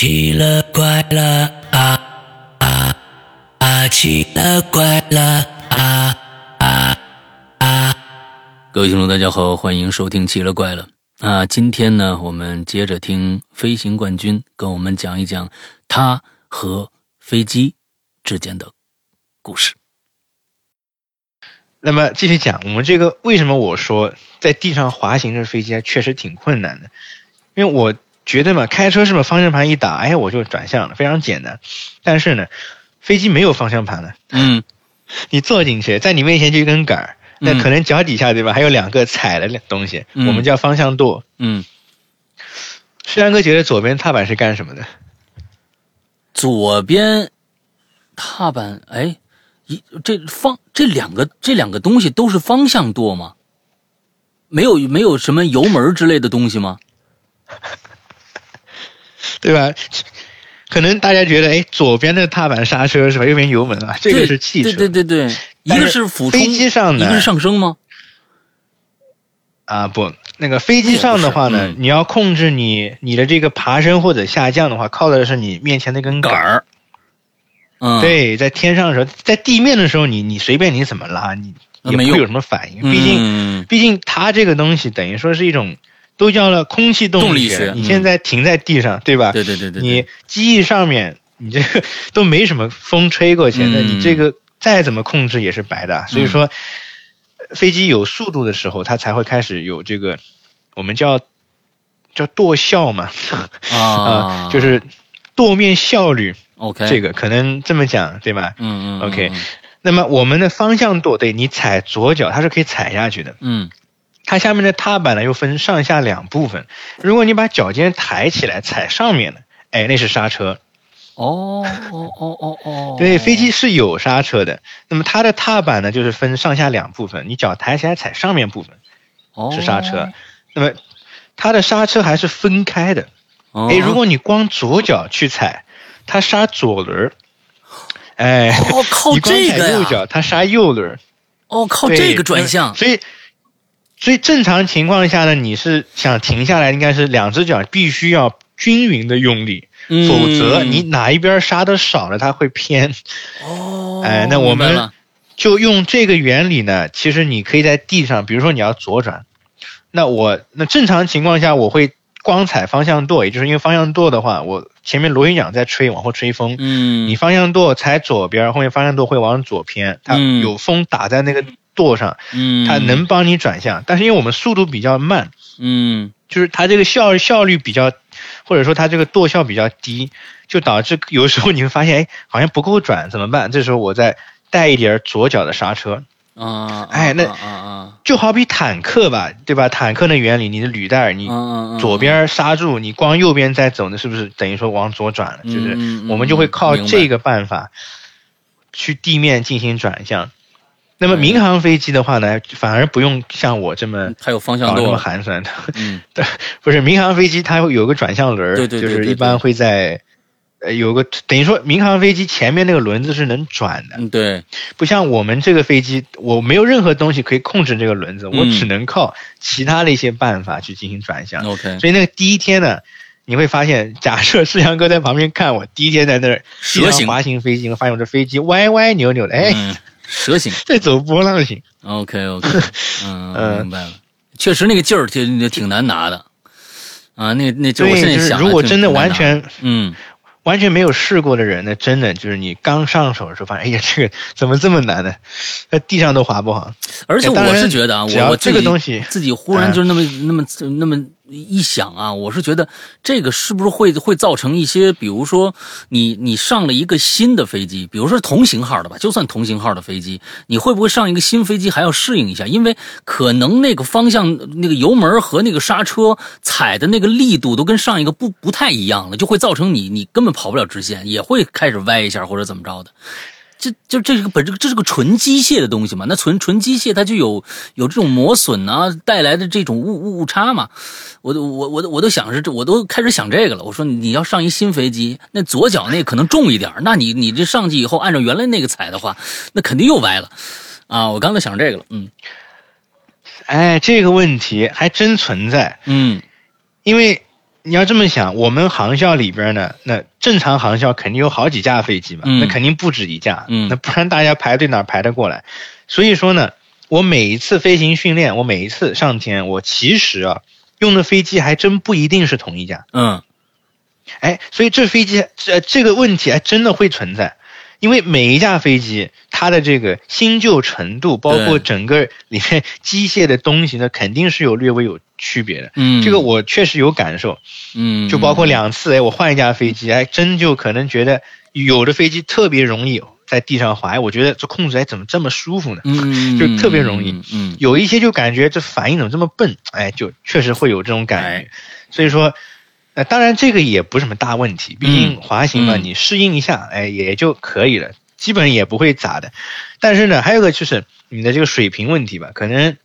奇了怪了啊啊啊！奇了怪了啊啊啊！各位听众，大家好，欢迎收听《奇了怪了》啊！今天呢，我们接着听飞行冠军跟我们讲一讲他和飞机之间的故事。那么继续讲，我们这个为什么我说在地上滑行的飞机确实挺困难的？因为我觉得嘛，开车是不是方向盘一打，哎，我就转向了，非常简单。但是呢，飞机没有方向盘的，嗯，你坐进去，在你面前就一根杆儿，那嗯可能脚底下对吧，还有两个踩的两东西，嗯我们叫方向舵。嗯，石阳哥觉得左边踏板是干什么的？左边踏板，哎，一这方这两个这两个东西都是方向舵吗？没有没有什么油门之类的东西吗？对吧？可能大家觉得，哎，左边的踏板刹车是吧？右边油门啊，这个是汽车。对对对对，一个是是俯冲，飞机上的一个是上升吗？啊，不，那个飞机上的话呢，你要控制你你的这个爬升或者下降的话，靠的是你面前那根杆儿。嗯，，对，在天上的时候，在地面的时候，你你随便你怎么拉，你也不会有什么反应。毕竟，嗯，毕竟它这个东西等于说是一种都叫了空气动力学你嗯。现在停在地上，对吧？对对对对，对。你机翼上面，你这个都没什么风吹过去，那嗯你这个再怎么控制也是白的。所以说，飞机有速度的时候，它才会开始有这个我们叫叫舵效嘛，啊，就是舵面效率，OK。这个可能这么讲，对吧？嗯嗯 OK 那么我们的方向舵，对你踩左脚，它是可以踩下去的。嗯它下面的踏板呢又分上下两部分，如果你把脚尖抬起来踩上面的，哎，那是刹车。哦哦哦哦哦，对，飞机是有刹车的。那么它的踏板呢，就是分上下两部分，你脚抬起来踩上面部分哦是刹车，那么它的刹车还是分开的。哦，哎，如果你光左脚去踩，它刹左轮儿。哎，哦靠 你光这个呀，踩右脚，它刹右轮儿。哦靠这个转向，所以，所以正常情况下呢，你是想停下来，应该是两只脚必须要均匀的用力，嗯。否则你哪一边刹的少了，它会偏。哦，哎那我们就用这个原理呢，其实你可以在地上，比如说你要左转，那我那正常情况下我会光踩方向舵，也就是因为方向舵的话，我前面螺旋桨在吹，往后吹风，嗯，你方向舵踩左边，后面方向舵会往左偏，它嗯。有风打在那个舵上，嗯，它能帮你转向，但是因为我们速度比较慢，嗯就是它这个效效率比较，或者说它这个舵效比较低，就导致有时候你会发现，哎，好像不够转，怎么办？这时候我再带一点左脚的刹车，啊，哎那啊啊就好比坦克吧，对吧？坦克的原理，你的履带，你左边刹住，你光右边在走，那是不是等于说往左转了？就是我们就会靠这个办法去地面进行转向。那么嗯民航飞机的话呢，反而不用像我这么还有方向搞这么，寒酸的。嗯。对，不是民航飞机它会有个转向轮儿，对对对对就是一般会在呃有个等于说民航飞机前面那个轮子是能转的，嗯对，不像我们这个飞机，我没有任何东西可以控制这个轮子，我嗯只能靠其他的一些办法去进行转向。OK，所以那个第一天呢，你会发现，假设世阳哥在旁边看我，第一天在那儿蛇形。滑行飞机，发现我这飞机歪歪扭扭的，哎，嗯，蛇形在走波浪形。，OK OK，嗯，嗯明白了，确实那个劲儿挺挺难拿的，啊，那那劲儿我对，现在就是想，如果真的完全嗯完全没有试过的人呢，真的就是你刚上手的时候发现，哎呀，这个怎么这么难呢？在地上都滑不好。而且我是觉得啊，我这个东西自己忽然就那么、那么那么一想啊，我是觉得这个是不是会会造成一些，比如说你你上了一个新的飞机，比如说同型号的吧，就算同型号的飞机，你会不会上一个新飞机还要适应一下？因为可能那个方向、那个油门和那个刹车踩的那个力度都跟上一个不不太一样了，就会造成你你根本跑不了直线，也会开始歪一下或者怎么着的。这就这是个本这这是个纯机械的东西嘛？那纯纯机械它就有有这种磨损啊带来的这种误误误差嘛？我都我我都我都想是这我都开始想这个了。我说你要上一新飞机，那左脚那可能重一点，那你你这上去以后按照原来那个踩的话，那肯定又歪了啊！我刚才想这个了，嗯哎，这个问题还真存在，嗯因为你要这么想，我们航校里边呢，那正常航校肯定有好几架飞机嘛，嗯那肯定不止一架，嗯那不然大家排队哪排得过来？所以说呢，我每一次飞行训练，我每一次上天，我其实啊用的飞机还真不一定是同一架，嗯哎，所以这飞机这这个问题还真的会存在。因为每一架飞机，它的这个新旧程度，包括整个里面机械的东西呢，肯定是有略微有区别的。嗯，这个我确实有感受。嗯，就包括两次，哎，我换一架飞机，还真就可能觉得有的飞机特别容易在地上滑，哎，我觉得这控制哎怎么这么舒服呢？嗯，嗯，就特别容易嗯嗯，有一些就感觉这反应怎么这么笨，哎，就确实会有这种感哎觉。所以说，呃，当然这个也不是什么大问题，毕竟滑行嘛，嗯你适应一下，哎，也就可以了，基本也不会咋的。但是呢，还有个就是你的这个水平问题吧，可能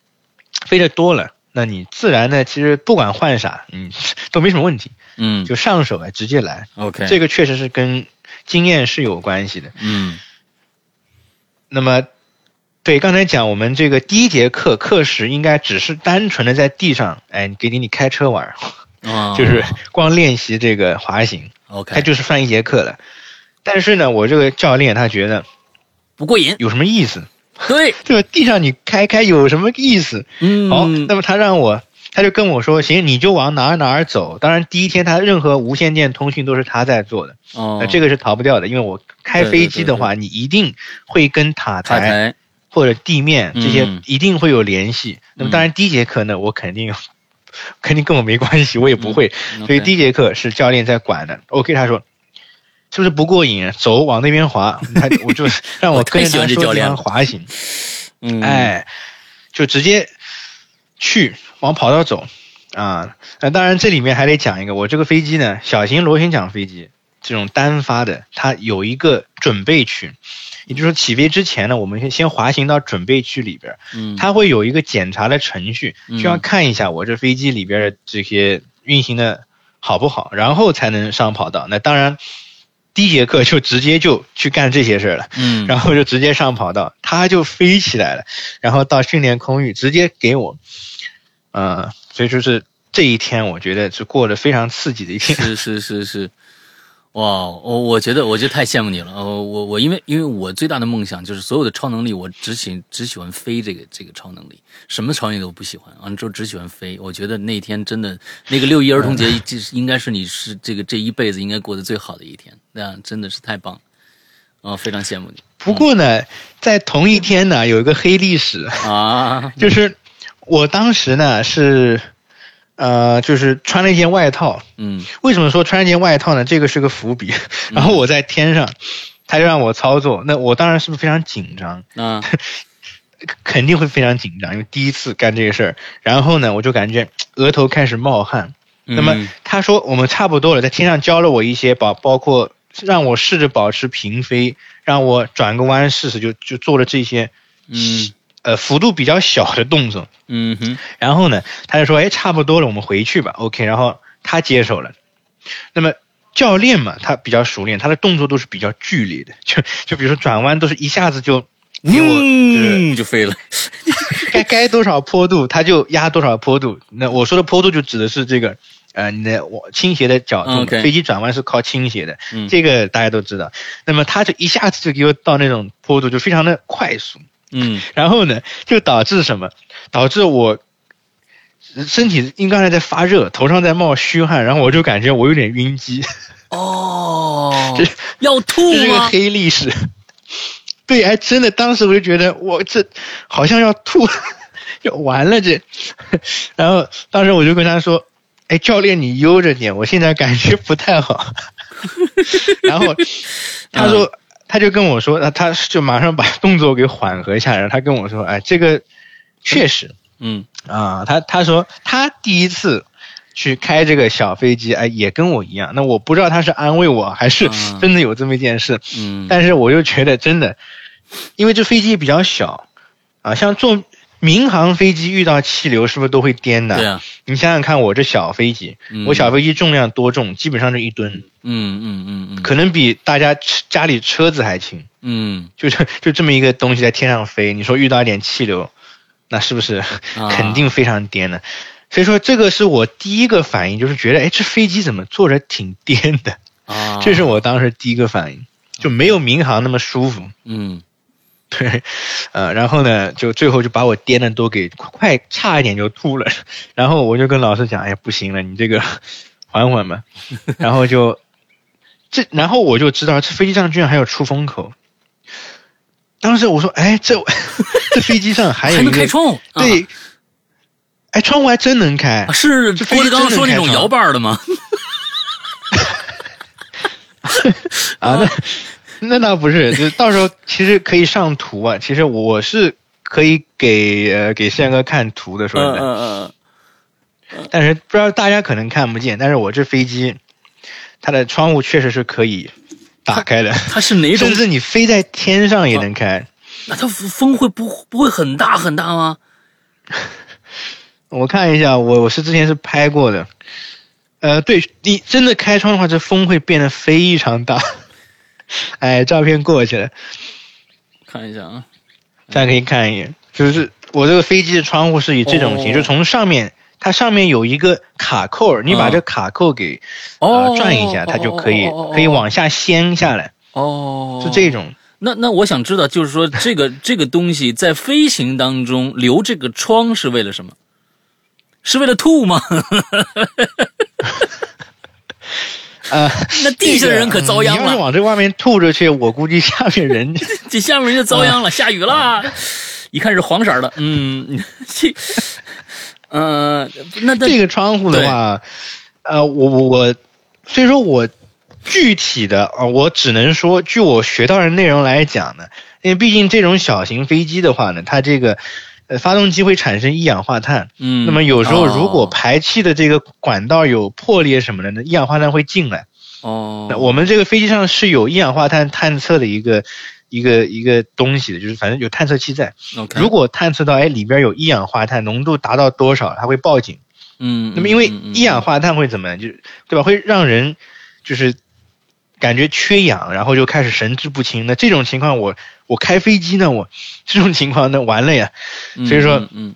飞得多了。那你自然呢，其实不管换啥，嗯，都没什么问题，嗯就上手啊，直接来。，OK，这个确实是跟经验是有关系的。嗯那么，对刚才讲，我们这个第一节课课时应该只是单纯的在地上，哎，给你你开车玩就是光练习这个滑行，它 OK，就是算一节课的。但是呢，我这个教练他觉得不过瘾，有什么意思？对，这个地上你开开有什么意思？嗯，好，那么他让我，他就跟我说，行，你就往哪儿哪儿走。当然，第一天他任何无线电通讯都是他在做的，哦。那，这个是逃不掉的，因为我开飞机的话，你一定会跟塔塔台。台，或者地面这些嗯。一定会有联系。那么当然第一节课呢，我肯定肯定跟我没关系，我也不会。嗯所以第一节课是教练在管的。OK，他说是不是不过瘾？走，往那边滑。他我就 让我跟着我太喜欢他说地这教练滑行。嗯，，哎，就直接去往跑道走啊。那当然这里面还得讲一个，我这个飞机呢，小型螺旋桨飞机这种单发的，它有一个准备区。也就是说，起飞之前呢，我们先先滑行到准备区里边儿，嗯，它会有一个检查的程序，嗯需要看一下我这飞机里边的这些运行的好不好，然后才能上跑道。那当然，第一节课就直接就去干这些事儿了。嗯，然后就直接上跑道，它就飞起来了，然后到训练空域直接给我，呃，所以就是这一天，我觉得是过得非常刺激的一天。是是是是，哇，我我觉得我觉得太羡慕你了。呃，我我因为因为我最大的梦想就是所有的超能力，我只喜只喜欢飞这个这个超能力，什么超能力都不喜欢，完了之后只喜欢飞。我觉得那天真的那个六一儿童节，就是应该是你是这个这一辈子应该过得最好的一天，那样真的是太棒了。哦，非常羡慕你不过呢，在同一天呢，有一个黑历史，啊！就是我当时呢是，呃，就是穿了一件外套。嗯为什么说穿了一件外套呢？这个是个伏笔。然后我在天上，他就让我操作，那我当然是不是非常紧张？啊 肯定会非常紧张，因为第一次干这个事儿。然后呢，我就感觉额头开始冒汗。那么嗯他说我们差不多了，在天上教了我一些包，包括让我试着保持平飞，让我转个弯试试，就就做了这些嗯呃幅度比较小的动作。嗯哼然后呢，他就说哎差不多了，我们回去吧。OK，然后他接手了。那么教练嘛，他比较熟练，他的动作都是比较剧烈的，就就比如说转弯都是一下子就嗯就飞了。该该多少坡度，它就压多少坡度。那我说的坡度就指的是这个，呃，你的我倾斜的角度。飞机转弯是靠倾斜的，嗯这个大家都知道。那么他就一下子就给我到那种坡度，就非常的快速。嗯 然后呢，就导致什么？导致我身体因为刚才在发热，头上在冒虚汗，然后我就感觉我有点晕机，哦 这，要吐这是个？黑历史。对，还真的，当时我就觉得我这好像要吐，就完了这。然后当时我就跟他说：“哎，教练，你悠着点，我现在感觉不太好。”然后他说，他就跟我说，他他就马上把动作给缓和下来。然后他跟我说：“哎，这个确实嗯啊，他他说他第一次。”去开这个小飞机，哎，也跟我一样。那我不知道他是安慰我，还是嗯真的有这么一件事。嗯，但是我又觉得真的，因为这飞机比较小啊，像坐民航飞机遇到气流是不是都会颠的？对啊，你想想看，我这小飞机，嗯我小飞机重量多重？基本上就一吨，嗯嗯嗯嗯，可能比大家家里车子还轻。嗯就是就这么一个东西在天上飞，你说遇到一点气流，那是不是啊肯定非常颠的？所以说这个是我第一个反应，就是觉得，哎，这飞机怎么坐着挺颠的？啊，这是我当时第一个反应，就没有民航那么舒服。嗯 对，呃，然后呢，就最后就把我颠的都给快差一点就吐了，然后我就跟老师讲，哎呀，不行了，你这个缓缓吧，然后就这，然后我就知道这飞机上居然还有出风口。当时我说，哎，这 这飞机上还有一个开窗户，啊对，哎，窗户还真能开啊，是这飞机郭德纲真能开窗说那种摇把的吗？啊，那 那倒不是，就到时候其实可以上图啊。其实我是可以给呃给宪哥看图的，说嗯实在，嗯嗯但是不知道大家可能看不见，但是我这飞机它的窗户确实是可以打开的，它是哪 种甚？至你飞在天上也能开。那它风会不不会很大很大吗？我看一下，我我是之前是拍过的，呃，对你真的开窗的话，这风会变得非常大。哎，照片过去了。看一下啊，大家可以看一眼，就是我这个飞机的窗户是以这种形，哦就从上面，它上面有一个卡扣，你把嗯这卡扣给、哦呃转一下，它就可以、可以往下掀下来，哦，是这种。那那我想知道，就是说这个这个东西在飞行当中留这个窗是为了什么？是为了吐吗？呃，那地下人可遭殃这个嗯你要是了，往这外面吐出去，我估计下面人 这下面人就遭殃了，下雨了，一看是黄色的，嗯，这，呃，那那这个窗户的话，呃，我我我，所以说我具体的啊、呃我只能说，据我学到的内容来讲呢，因为毕竟这种小型飞机的话呢，它这个呃发动机会产生一氧化碳，嗯，那么有时候哦如果排气的这个管道有破裂什么的那，一氧化碳会进来。哦，那我们这个飞机上是有一氧化碳探测的一个一个一个东西的，就是反正有探测器在。如果探测到哎里边有一氧化碳浓度达到多少，它会报警。嗯，那么因为一氧化碳会怎么样？就是对吧？会让人就是感觉缺氧，然后就开始神志不清。那这种情况我，我开飞机呢，我这种情况那完了呀。嗯所以说嗯嗯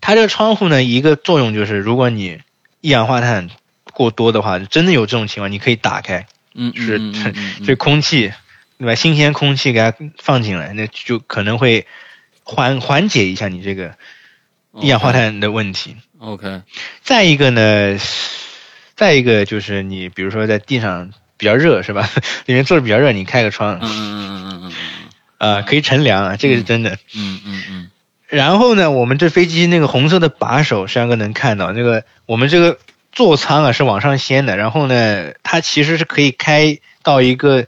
它这个窗户呢，一个作用就是，如果你一氧化碳过多的话，真的有这种情况，你可以打开，嗯，是这空气对吧？新鲜空气给它放进来，那就可能会缓缓解一下你这个一氧化碳的问题。OK，再一个呢，再一个就是你比如说在地上比较热是吧？里面坐着比较热，你开个窗嗯嗯嗯嗯嗯啊、可以乘凉啊，这个是真的。嗯嗯嗯然后呢，我们这飞机那个红色的把手，山哥能看到那个我们这个座舱啊是往上掀的，然后呢，它其实是可以开到一个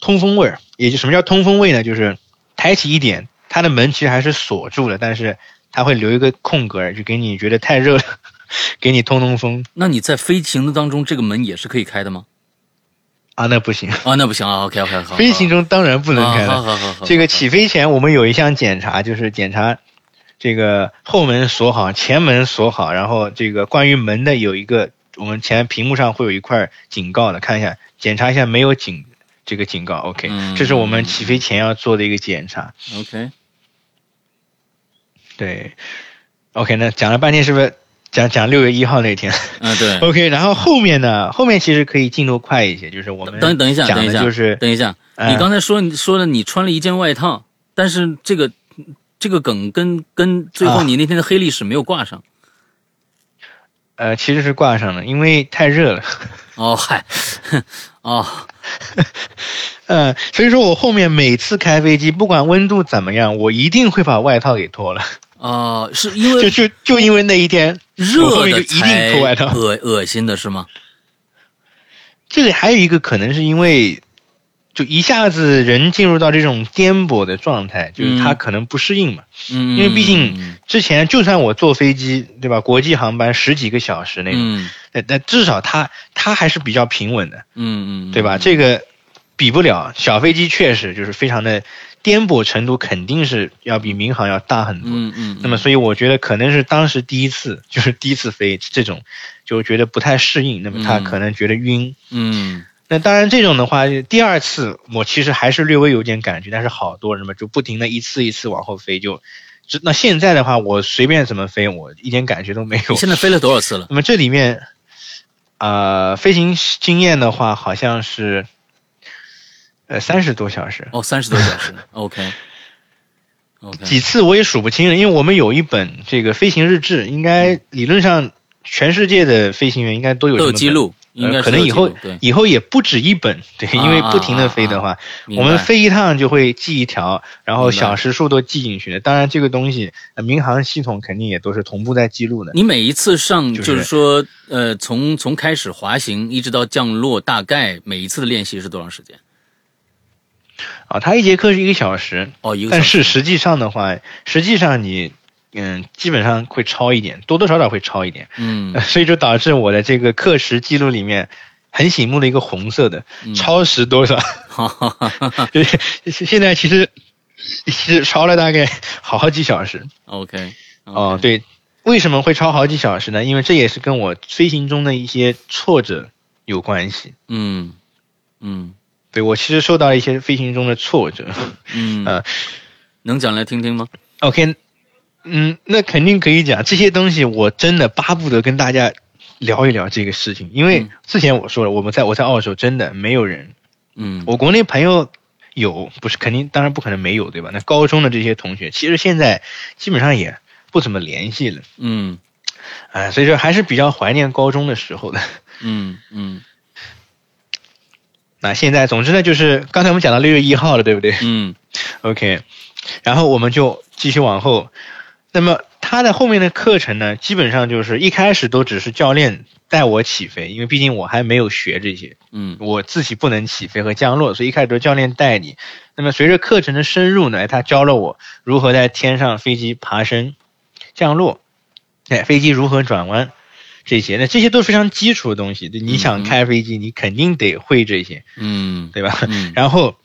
通风位儿，也就什么叫通风位呢？就是抬起一点，它的门其实还是锁住了，但是它会留一个空格，就给你觉得太热了，给你通通风那你在飞行的当中，这个门也是可以开的吗？啊，那不行，啊，那不行啊，OK OK，好，飞行中当然不能开好了。好好好，这个起飞前我们有一项检查，就是检查这个后门锁好，前门锁好，然后这个关于门的有一个，我们前屏幕上会有一块警告的，看一下检查一下没有警这个警告，OK，、嗯。这是我们起飞前要做的一个检查。OK，对，OK，那讲了半天是不是讲讲六月一号那天 嗯对，？OK，然后后面呢，后面其实可以进度快一些，就是我们等等一下，等一下，就是等一下，哎你刚才说你说的你穿了一件外套，但是这个这个梗跟跟最后啊你那天的黑历史没有挂上。呃其实是挂上了，因为太热了。哦嗨，哦，嗯，所以说我后面每次开飞机，不管温度怎么样，我一定会把外套给脱了。啊，是因为就就就因为那一天，热就一定脱外套。恶恶心的是吗？这里还有一个可能是因为，就一下子人进入到这种颠簸的状态，就是他嗯可能不适应嘛。嗯，因为毕竟嗯之前就算我坐飞机，对吧？国际航班十几个小时那种，嗯那那至少他他还是比较平稳的，嗯嗯，对吧？这个比不了小飞机，确实就是非常的颠簸程度肯定是要比民航要大很多。嗯嗯，那么，所以我觉得可能是当时第一次，就是第一次飞这种，就觉得不太适应。那么他嗯可能觉得晕。嗯那当然，这种的话，第二次我其实还是略微有点感觉，但是好多人嘛就不停的一次一次往后飞，就这那现在的话，我随便怎么飞，我一点感觉都没有你。现在飞了多少次了？那么这里面，呃，飞行经验的话，好像是，呃，三十多小时，哦，三十多小时。OK。OK。几次我也数不清了，因为我们有一本这个飞行日志，应该理论上全世界的飞行员应该都有记录，应该呃，可能以后。以后也不止一本，对，因为不停的飞的话，我们飞一趟就会记一条，然后小时数都记进去的。当然，这个东西呃民航系统肯定也都是同步在记录的。你每一次上，就是就是说，呃，从从开始滑行一直到降落，大概每一次的练习是多长时间？啊，它一节课是一个小时，哦，一个但小时是实际上的话，实际上你嗯基本上会超一点，多多少少会超一点，嗯 所以就导致我的这个课时记录里面很醒目的一个红色的嗯超时多少，哈哈哈哈就是现在其实其实超了大概好几小时。，OK，哦，，对，为什么会超好几小时呢？因为这也是跟我飞行中的一些挫折有关系。嗯嗯对我其实受到了一些飞行中的挫折。嗯，呃能讲来听听吗？OK，嗯，那肯定可以讲这些东西，我真的巴不得跟大家聊一聊这个事情，因为嗯之前我说了，我们在我在澳洲真的没有人，嗯我国内朋友有，不是肯定当然不可能没有，对吧？那高中的这些同学，其实现在基本上也不怎么联系了，嗯哎、所以说还是比较怀念高中的时候的。嗯嗯那现在，总之呢，就是刚才我们讲到六月一号了，对不对嗯？OK，然后我们就继续往后。那么他的后面的课程呢，基本上就是一开始都只是教练带我起飞，因为毕竟我还没有学这些，嗯我自己不能起飞和降落，所以一开始都是教练带你。那么随着课程的深入呢，哎他教了我如何在天上飞机爬升、降落，哎，飞机如何转弯。这些，那这些都是非常基础的东西。你想嗯开飞机，你肯定得会这些。嗯，对吧？嗯 然后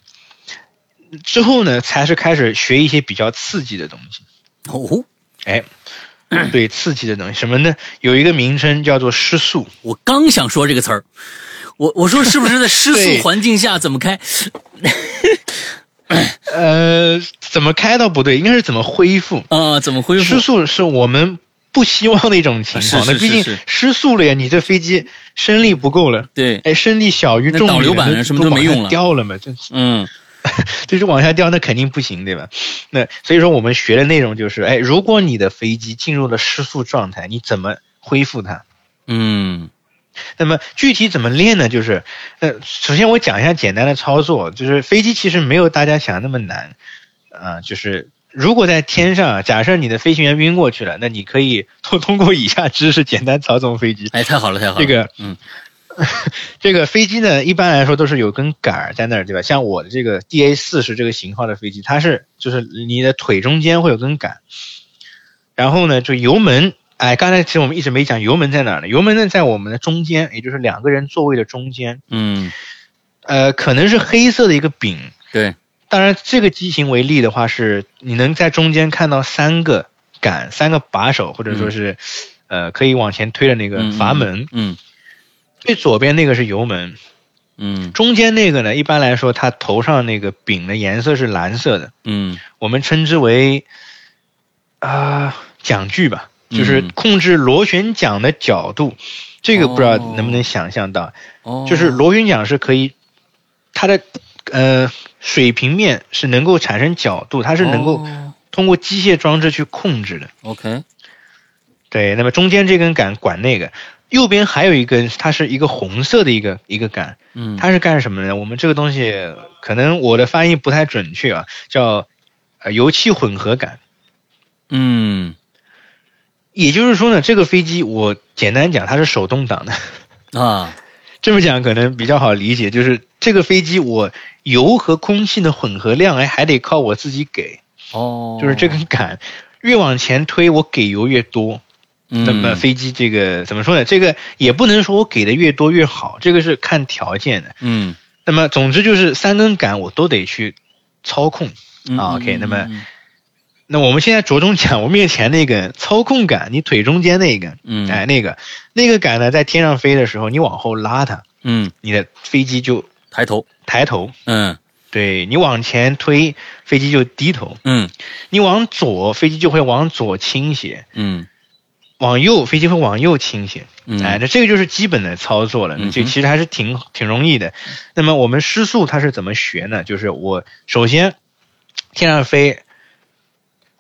之后呢，才是开始学一些比较刺激的东西。哦，哎，对，刺激的东西什么呢？有一个名称叫做失速。我刚想说这个词儿，我我说是不是在失速环境下怎么开？呃，怎么开倒不对，应该是怎么恢复。啊，怎么恢复失？速是我们不希望的一种情况。那毕竟失速了呀，你这飞机升力不够了。对，哎，升力小于重力导流板什么都没用了掉了嘛？这嗯就是往下掉，那肯定不行，对吧？那所以说我们学的内容就是，哎，如果你的飞机进入了失速状态，你怎么恢复它？嗯那么具体怎么练呢？就是，呃，首先我讲一下简单的操作，就是飞机其实没有大家想的那么难，啊、就是如果在天上，假设你的飞行员晕过去了，那你可以通通过以下知识简单操纵飞机。哎，太好了，太好了。这个嗯 这个飞机呢，一般来说都是有根杆儿在那儿，对吧？像我的这个 DA 四十这个型号的飞机，它是就是你的腿中间会有根杆，然后呢，就油门，哎，刚才其实我们一直没讲油门在哪儿呢？油门呢在我们的中间，也就是两个人座位的中间，嗯，呃，可能是黑色的一个柄。对，当然，这个机型为例的话，是你能在中间看到三个杆、三个把手，或者说是、呃可以往前推的那个嗯阀门。嗯最左边那个是油门，嗯。中间那个呢，一般来说它头上那个柄的颜色是蓝色的，嗯。我们称之为啊、桨距吧，就是嗯控制螺旋桨的角度。这个不知道哦。能不能想象到，哦，就是螺旋桨是可以，它的呃水平面是能够产生角度，它是能够哦通过机械装置去控制的。OK，对，那么中间这根杆管那个，右边还有一根，它是一个红色的一个一个杆，嗯，它是干什么呢？我们这个东西可能我的翻译不太准确啊，叫呃油气混合杆。嗯也就是说呢，这个飞机我简单讲，它是手动挡的。啊这么讲可能比较好理解，就是这个飞机我油和空气的混合量，哎，还得靠我自己给，哦，就是这根杆越往前推，我给油越多。那么嗯飞机这个怎么说呢？这个也不能说我给的越多越好，这个是看条件的。嗯那么总之就是三根杆我都得去操控。嗯啊，OK，嗯那么嗯那我们现在着重讲 我面前那根操控杆，你腿中间那个，嗯。哎，那个那个杆呢，在天上飞的时候，你往后拉它，嗯。你的飞机就抬头。抬头。嗯。对你往前推，飞机就低头；嗯。你往左，飞机就会往左倾斜；嗯。往右，飞机会往右倾斜。嗯，哎，那这个就是基本的操作了，嗯哼。这其实还是挺挺容易的。那么我们失速它是怎么学呢？就是我首先天上飞，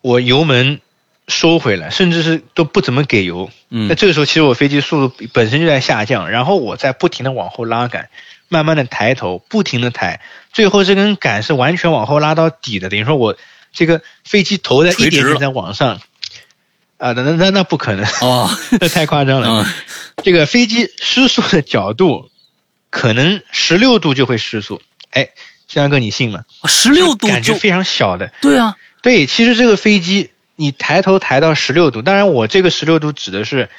我油门收回来，甚至是都不怎么给油。嗯那这个时候其实我飞机速度本身就在下降，然后我在不停的往后拉杆，慢慢的抬头，不停的抬，最后这根杆是完全往后拉到底的，等于说我这个飞机头在一点点在往上。啊，那那那那不可能，哦，那太夸张了。嗯这个飞机失速的角度，可能十六度就会失速。哎，志阳哥，你信吗？十六度感觉非常小的。对啊，对，其实这个飞机你抬头抬到十六度，当然我这个十六度指的是，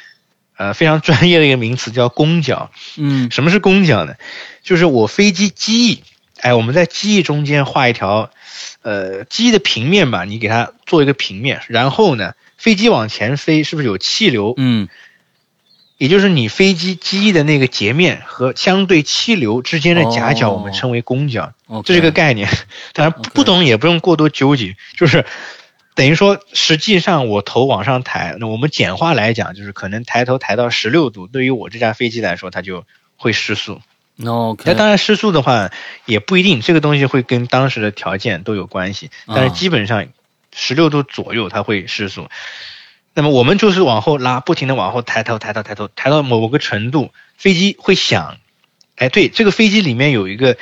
呃，非常专业的一个名词叫弓角。嗯什么是弓角呢？就是我飞机机翼，哎，我们在机翼中间画一条，呃，机翼的平面吧，你给它做一个平面，然后呢，飞机往前飞，是不是有气流？嗯也就是你飞机机翼的那个截面和相对气流之间的夹角，哦我们称为弓角这是个概念。当然不懂也不用过多纠结，就是等于说，实际上我头往上抬，那我们简化来讲，就是可能抬头抬到十六度，对于我这架飞机来说，它就会失速。那当然失速的话也不一定，这个东西会跟当时的条件都有关系，但是啊基本上十六度左右它会失速。那么我们就是往后拉，不停的往后抬头、抬头、抬头，抬到某个程度，飞机会响。哎，对，这个飞机里面有一个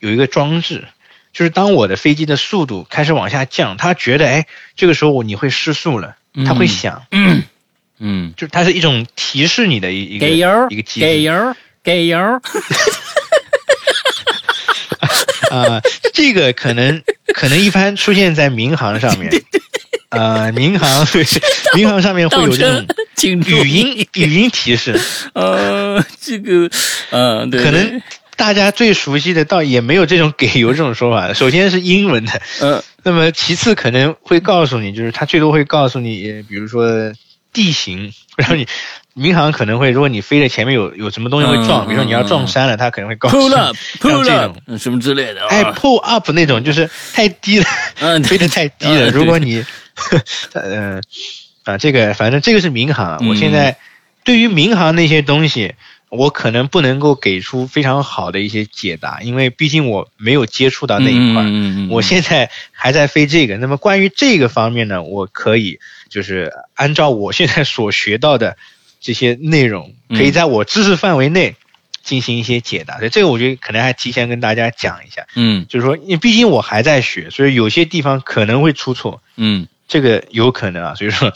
有一个装置，就是当我的飞机的速度开始往下降，它觉得哎，这个时候我你会失速了，它会响，嗯，就是它是一种提示你的一一个给油一个机制给油给油，啊、这个可能可能一般出现在民航上面，呃，民航 民航上面会有这种语音语音提示，呃，这个呃，对，可能大家最熟悉的倒也没有这种给油这种说法。首先是英文的，呃那么其次可能会告诉你，就是它最多会告诉你，呃比如说地形，然后你。民航可能会，如果你飞的前面有有什么东西会撞，嗯比如说你要撞山了，它可能会告诉，pull 你 up 像 pull 这 up 种嗯什么之类的，哎啊，pull up 那种就是太低了，嗯，飞得太低了。如果你，呃，啊，这个反正这个是民航我现在对于民航那些东西，我可能不能够给出非常好的一些解答，因为毕竟我没有接触到那一块儿。嗯嗯嗯，我现在还在飞这个，那么关于这个方面呢，我可以就是按照我现在所学到的这些内容，嗯可以在我知识范围内进行一些解答。所以这个我觉得可能还提前跟大家讲一下。嗯就是说，因为毕竟我还在学，所以有些地方可能会出错，嗯这个有可能啊。所以说，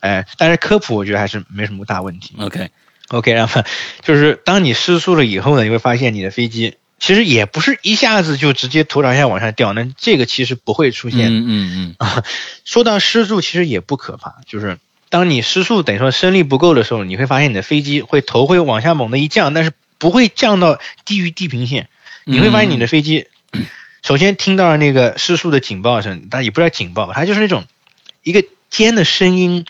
哎，但是科普我觉得还是没什么大问题。，OK，OK，然后就是当你失速了以后呢，你会发现你的飞机其实也不是一下子就直接头朝下往下掉，那这个其实不会出现。嗯嗯啊，说到失速，其实也不可怕，就是当你失速，等于说升力不够的时候，你会发现你的飞机会头会往下猛的一降，但是不会降到低于地平线。你会发现你的飞机，首先听到了那个失速的警报声，但也不是叫警报，它就是那种一个尖的声音，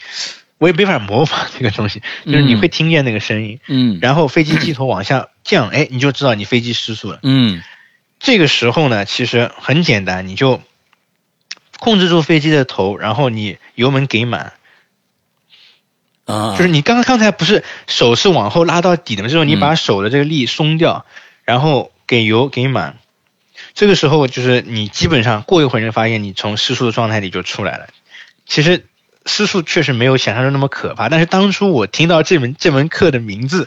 我也没法模仿这个东西，就是你会听见那个声音，嗯然后飞机机头往下降，哎，你就知道你飞机失速了。嗯这个时候呢，其实很简单，你就控制住飞机的头，然后你油门给满，啊，就是你刚刚才不是手是往后拉到底的吗？这时候你把手的这个力松掉，然后给油给满，这个时候就是你基本上过一会儿你就发现你从失速的状态里就出来了。其实失速确实没有想象中那么可怕，但是当初我听到这门这门课的名字，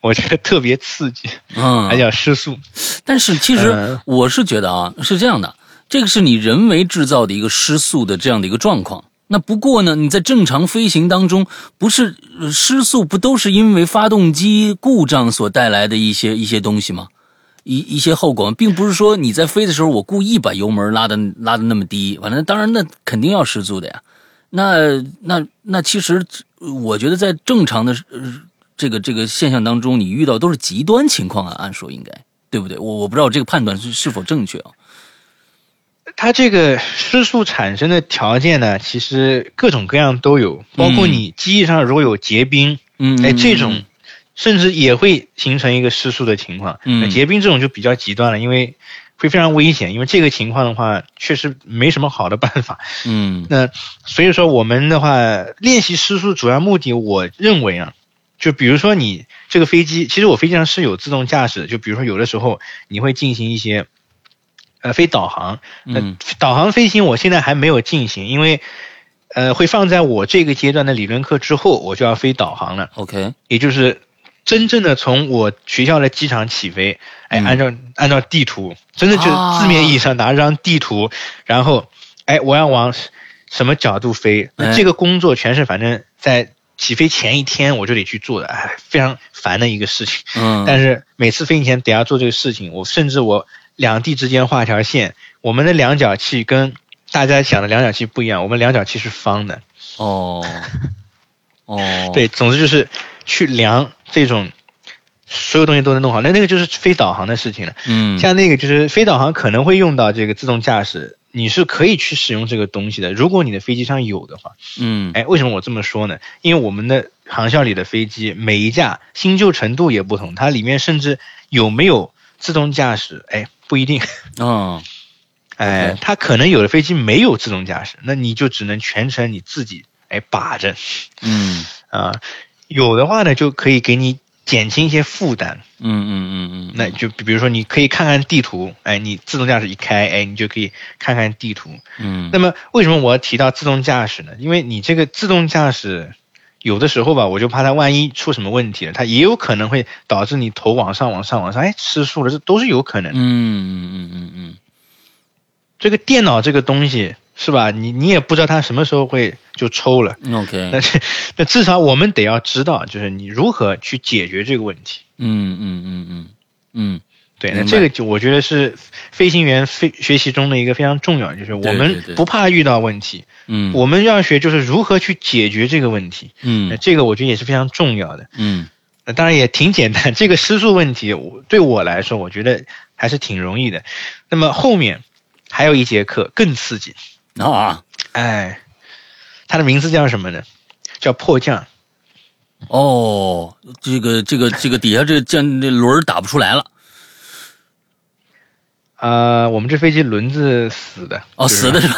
我觉得特别刺激，嗯，还叫失速。但是其实嗯我是觉得啊，是这样的，这个是你人为制造的一个失速的这样的一个状况。那不过呢，你在正常飞行当中，不是失速不都是因为发动机故障所带来的一些一些东西吗？一一些后果，并不是说你在飞的时候我故意把油门拉的拉的那么低，反正当然那肯定要失速的呀。那那那其实我觉得在正常的呃这个这个现象当中，你遇到都是极端情况啊，按说应该对不对？我我不知道这个判断是是否正确啊。它这个失速产生的条件呢，其实各种各样都有，包括你机翼上如果有结冰，嗯，哎，这种甚至也会形成一个失速的情况。嗯那结冰这种就比较极端了，因为会非常危险，因为这个情况的话，确实没什么好的办法。嗯 那所以说，我们的话练习失速主要目的，我认为啊，就比如说你这个飞机，其实我飞机上是有自动驾驶的，就比如说有的时候你会进行一些呃飞导航，那嗯。导航飞行我现在还没有进行，因为呃会放在我这个阶段的理论课之后，我就要飞导航了，，OK，也就是真正的从我学校的机场起飞，哎，嗯。按照按照地图，真的就是字面意义上拿着张地图，然后哎我要往什么角度飞，那哎。这个工作全是反正在起飞前一天我就得去做的，哎，非常烦的一个事情。嗯，但是每次飞行前得要做这个事情，我甚至我两地之间画条线，我们的量角器跟大家想的量角器不一样，我们量角器是方的。哦，哦，对，总之就是去量这种所有东西都能弄好，那那个就是非导航的事情了。嗯，像那个就是非导航可能会用到这个自动驾驶，你是可以去使用这个东西的。如果你的飞机上有的话，嗯，哎，为什么我这么说呢？因为我们的航校里的飞机每一架新旧程度也不同，它里面甚至有没有自动驾驶，哎，不一定。嗯，哎它可能有的飞机没有自动驾驶，那你就只能全程你自己哎把着嗯，啊。有的话呢，就可以给你减轻一些负担。嗯嗯嗯嗯，那就比比如说，你可以看看地图，哎，你自动驾驶一开，哎，你就可以看看地图。嗯，那么为什么我要提到自动驾驶呢？因为你这个自动驾驶有的时候吧，我就怕它万一出什么问题了，它也有可能会导致你头往上、往上、往上，哎，吃素了，这都是有可能的。嗯嗯嗯嗯嗯，这个电脑这个东西是吧？你你也不知道它什么时候会就抽了。嗯，OK，但是那至少我们得要知道，就是你如何去解决这个问题。嗯嗯嗯嗯嗯，对，那这个就我觉得是飞行员飞学习中的一个非常重要，就是我们不怕遇到问题，嗯，我们要学就是如何去解决这个问题。那嗯这个我觉得也是非常重要的。嗯那当然也挺简单，这个失速问题，我对我来说，我觉得还是挺容易的。那么后面还有一节课更刺激，啊，哎，它的名字叫什么呢？叫迫降。哦，这个这个这个底下这降这轮儿打不出来了，啊、我们这飞机轮子死的，哦，死的是吧？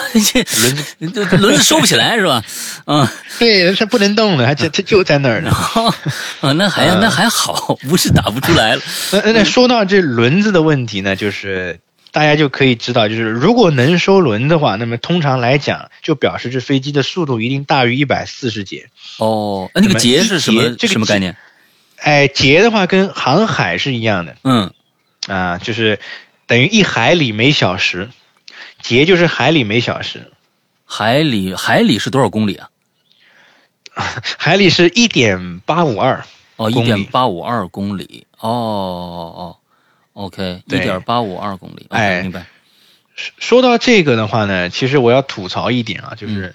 轮子，轮子收不起来是吧？嗯，对，它不能动了，它就它就在那儿呢。啊，那还那还好，不是打不出来了，那那那说到这轮子的问题呢，就是大家就可以知道，就是如果能收轮的话，那么通常来讲，就表示这飞机的速度一定大于一百四十节。哦，那那个节是什么这个什么概念？哎，节的话跟航海是一样的嗯，啊，就是等于一海里每小时，节就是海里每小时，海里海里是多少公里啊？海里是一点八五二。哦，一点八五二公里。哦哦哦，OK，一点八五二公里。哎明白。说到这个的话呢，其实我要吐槽一点啊，就是、嗯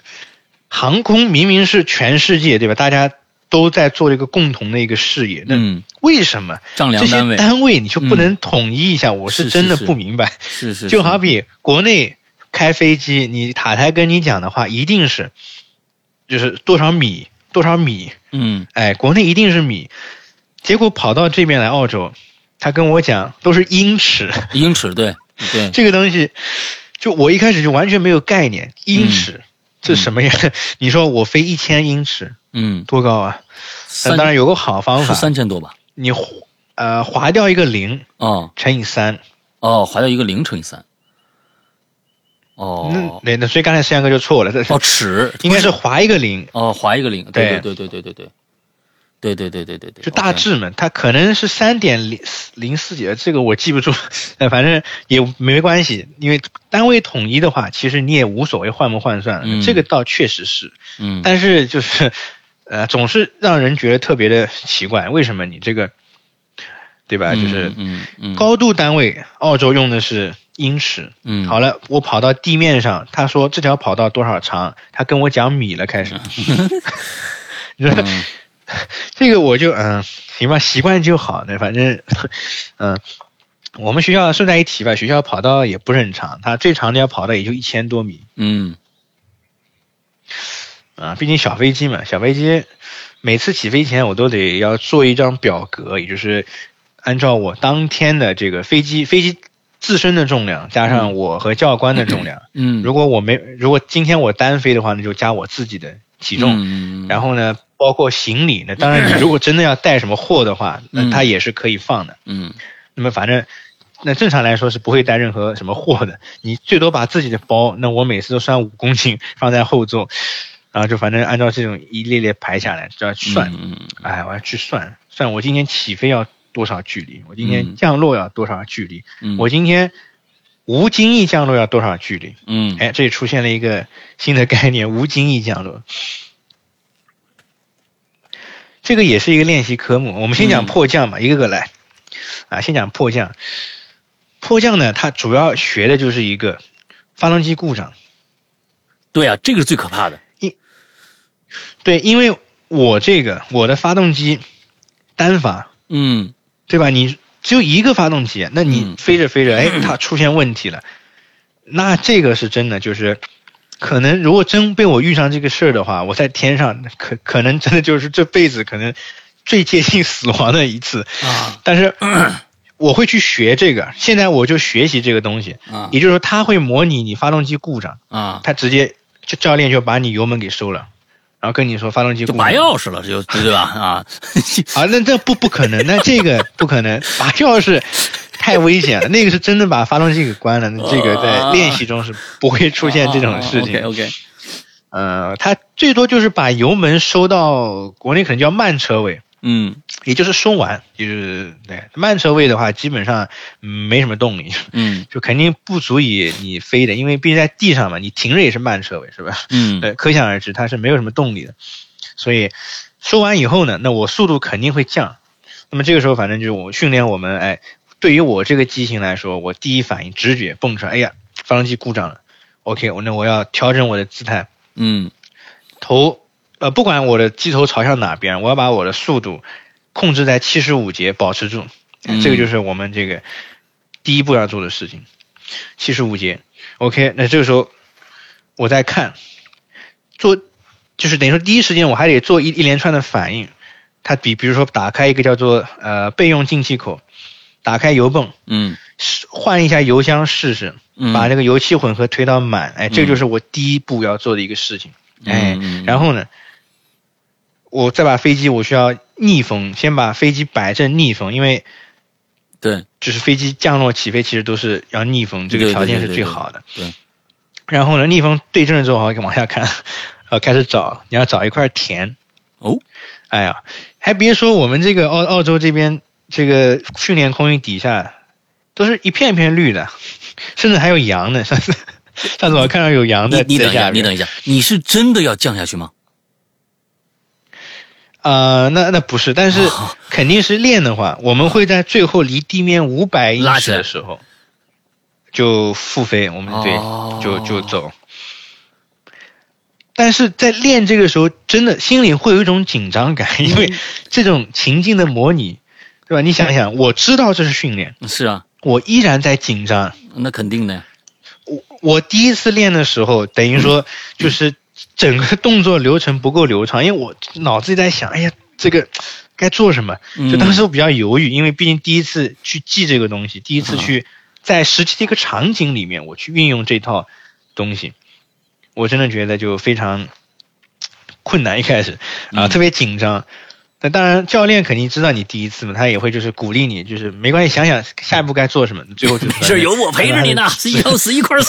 航空明明是全世界对吧？大家都在做一个共同的一个事业，那嗯，为什么丈这些量单位。单位你就不能统一一下？我是真的不明白。是是，就是。好比国内开飞机，你塔台跟你讲的话，一定是就是多少米多少米，嗯。哎，国内一定是米，结果跑到这边来澳洲，他跟我讲都是英尺，英尺对对，这个东西，就我一开始就完全没有概念，英尺。这什么呀？你说我飞一千英尺嗯，多高啊？那三当然有个好方是法，三千多吧？你划呃划掉一个零啊乘以三，哦，划掉一个零乘以三。哦。那那那所以刚才石阳哥就错了，这哦，尺 应该是划一个零，哦，划一个零，对对。对对对对对对，对对对对对对，就大致嘛，它可能是三点零零四几，这个我记不住，呃，反正也没关系，因为单位统一的话，其实你也无所谓换不换算，嗯。这个倒确实是，嗯。但是就是 呃，总是让人觉得特别的奇怪，为什么你这个，对吧？就是嗯嗯。高度单位，澳洲用的是英尺。嗯。好了，我跑到地面上，他说这条跑道多少长，他跟我讲米了，开始。你说嗯 这个我就嗯，行吧，习惯就好的，反正 嗯，我们学校顺带一提吧，学校跑道也不是很长，它最长的要跑道也就一千多米。嗯。啊，毕竟小飞机嘛，小飞机每次起飞前我都得要做一张表格，也就是按照我当天的这个飞机飞机自身的重量加上我和教官的重量。嗯，如果我没，如果今天我单飞的话，那就加我自己的体重。嗯，然后呢，包括行李，那当然你如果真的要带什么货的话，那它也是可以放的。嗯，那么反正，那正常来说是不会带任何什么货的，你最多把自己的包，那我每次都算五公斤 放在后座，然后就反正按照这种一列列排下来，就要算。嗯，哎，我要去算算我今天起飞要多少距离，我今天嗯。降落要多少距离，嗯，我今天无精益降落要多少距离。嗯，哎，这里出现了一个新的概念—— 无精益降落。这个也是一个练习科目。我们先讲嗯迫降吧，一个个来。啊，先讲迫降。迫降呢，它主要学的就是一个发动机故障。对啊，这个是最可怕的。因对，因为我这个我的发动机单发，嗯对吧？你只有一个发动机，那你嗯。飞着飞着，哎，它出现问题了，那这个是真的，就是可能如果真被我遇上这个事儿的话，我在天上可可能真的就是这辈子可能最接近死亡的一次。啊。但是 我会去学这个，现在我就学习这个东西，啊。也就是说，它会模拟你发动机故障，啊，它直接就教练就把你油门给收了。然后跟你说发动机拔钥匙了，就对吧？啊，啊，那这不不可能，那这个 不可能，拔钥匙太危险了，那个是真的把发动机给关了，那这个在练习中是不会出现这种事情。OK OK，呃，它最多就是把油门收到国内可能叫慢车位，嗯也就是收完，就是对慢车位的话，基本上嗯没什么动力，嗯 就肯定不足以你飞的，因为毕竟在地上嘛，你停着也是慢车位，是吧？嗯 对，可想而知，它是没有什么动力的。所以收完以后呢，那我速度肯定会降。那么这个时候，反正就是我训练我们，哎，对于我这个机型来说，我第一反应直觉蹦出来，哎呀，发动机故障了。OK，我那我要调整我的姿态，嗯头呃不管我的机头朝向哪边，我要把我的速度控制在七十五节，保持住。嗯这个就是我们这个第一步要做的事情，七十五节。OK，那这个时候我在看，做就是等于说第一时间我还得做一一连串的反应。它比比如说打开一个叫做呃备用进气口，打开油泵，嗯试换一下油箱试试，嗯，把这个油气混合推到满。哎，这个就是我第一步要做的一个事情。哎，嗯然后呢，我再把飞机我需要逆风，先把飞机摆正逆风，因为对就是飞机降落起飞其实都是要逆风，这个条件是最好的。对然后呢，逆风对正了之后，好往下看，呃，开始找，你要找一块田。哦，哎呀，还别说我们这个澳澳洲这边这个训练空域底下都是一片片绿的，甚至还有羊呢。上 次上次我看到有羊在你你等一下。你等一下，你是真的要降下去吗？啊、那那不是，但是哦肯定是练的话，我们会在最后离地面五百英尺的时候就复飞，我们对、哦就就走。但是在练这个时候，真的心里会有一种紧张感，因为这种情境的模拟，对吧？你想想，我知道这是训练，是啊，我依然在紧张。那肯定的呀。我我第一次练的时候，等于说就是整个动作流程不够流畅，因为我脑子里在想，哎呀，这个该做什么？就当时我比较犹豫，因为毕竟第一次去记这个东西，第一次去在实际的一个场景里面，我去运用这套东西，我真的觉得就非常困难。一开始啊，嗯特别紧张。那当然，教练肯定知道你第一次嘛，他也会就是鼓励你，就是没关系，想想下一步该做什么，最后就 是，有我陪着你呢，以后死一块儿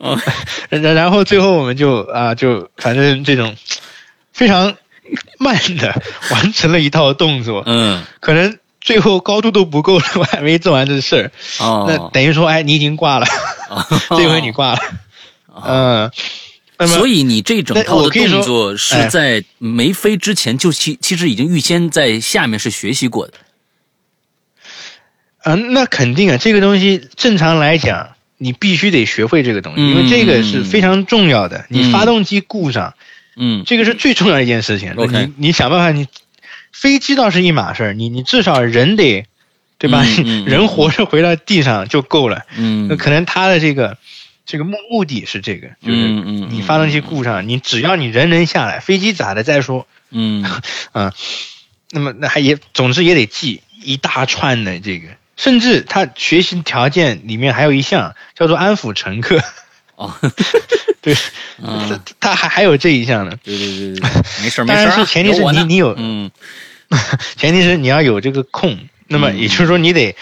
死。然然后最后我们就啊，就反正这种非常慢的完成了一套动作，嗯，可能最后高度都不够了，我还没做完这事儿。哦，那等于说，哎，你已经挂了，这回你挂了。嗯，那么所以你这整套的动作是哎在没飞之前就其其实已经预先在下面是学习过的。嗯，那肯定啊，这个东西正常来讲，你必须得学会这个东西，嗯因为这个是非常重要的。你发动机故障，嗯这个是最重要的一件事情。OK 你你想办法，你飞机倒是一码事儿，你你至少人得，对吧？人活着回到地上就够了。嗯那嗯可能他的这个这个目目的是这个，就是你发动机故障，你只要你人能下来，飞机咋的再说。嗯那么那还也，总之也得记一大串的这个甚至他学习条件里面还有一项叫做安抚乘客。哦，对，他他还还有这一项呢。对对对对，没事儿没事儿啊，然是前提是有你你有嗯前提是你要有这个空，那么嗯也就是说你得，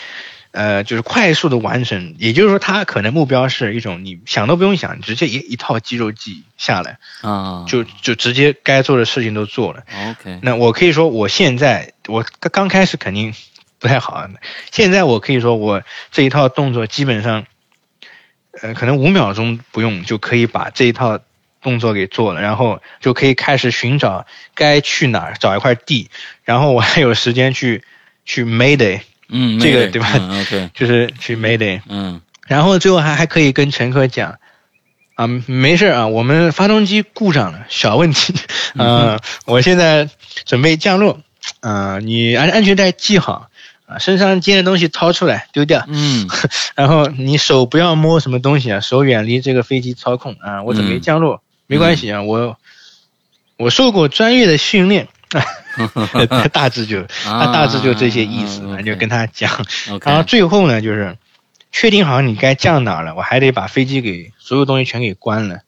呃，就是快速的完成。也就是说，他可能目标是一种你想都不用想，直接一一套肌肉记忆下来，啊，就就直接该做的事情都做了。OK，那我可以说，我现在我刚刚开始肯定不太好，现在我可以说我这一套动作基本上，呃，可能五秒钟不用就可以把这一套动作给做了，然后就可以开始寻找该去哪儿，找一块地，然后我还有时间去去 Mayday，嗯，这个对吧嗯，OK，就是去 Mayday，嗯。然后最后还还可以跟乘客讲。啊，没事啊，我们发动机故障了，小问题。呃，我现在准备降落，啊，你安安全带系好，啊，身上尖的东西掏出来丢掉，嗯。然后你手不要摸什么东西啊，手远离这个飞机操控啊。我准备嗯降落，没关系啊，我我受过专业的训练，大致就他大致就这些意思，啊就跟他讲。然后最后呢，就是确定好你该降哪儿了，我还得把飞机给所有东西全给关了，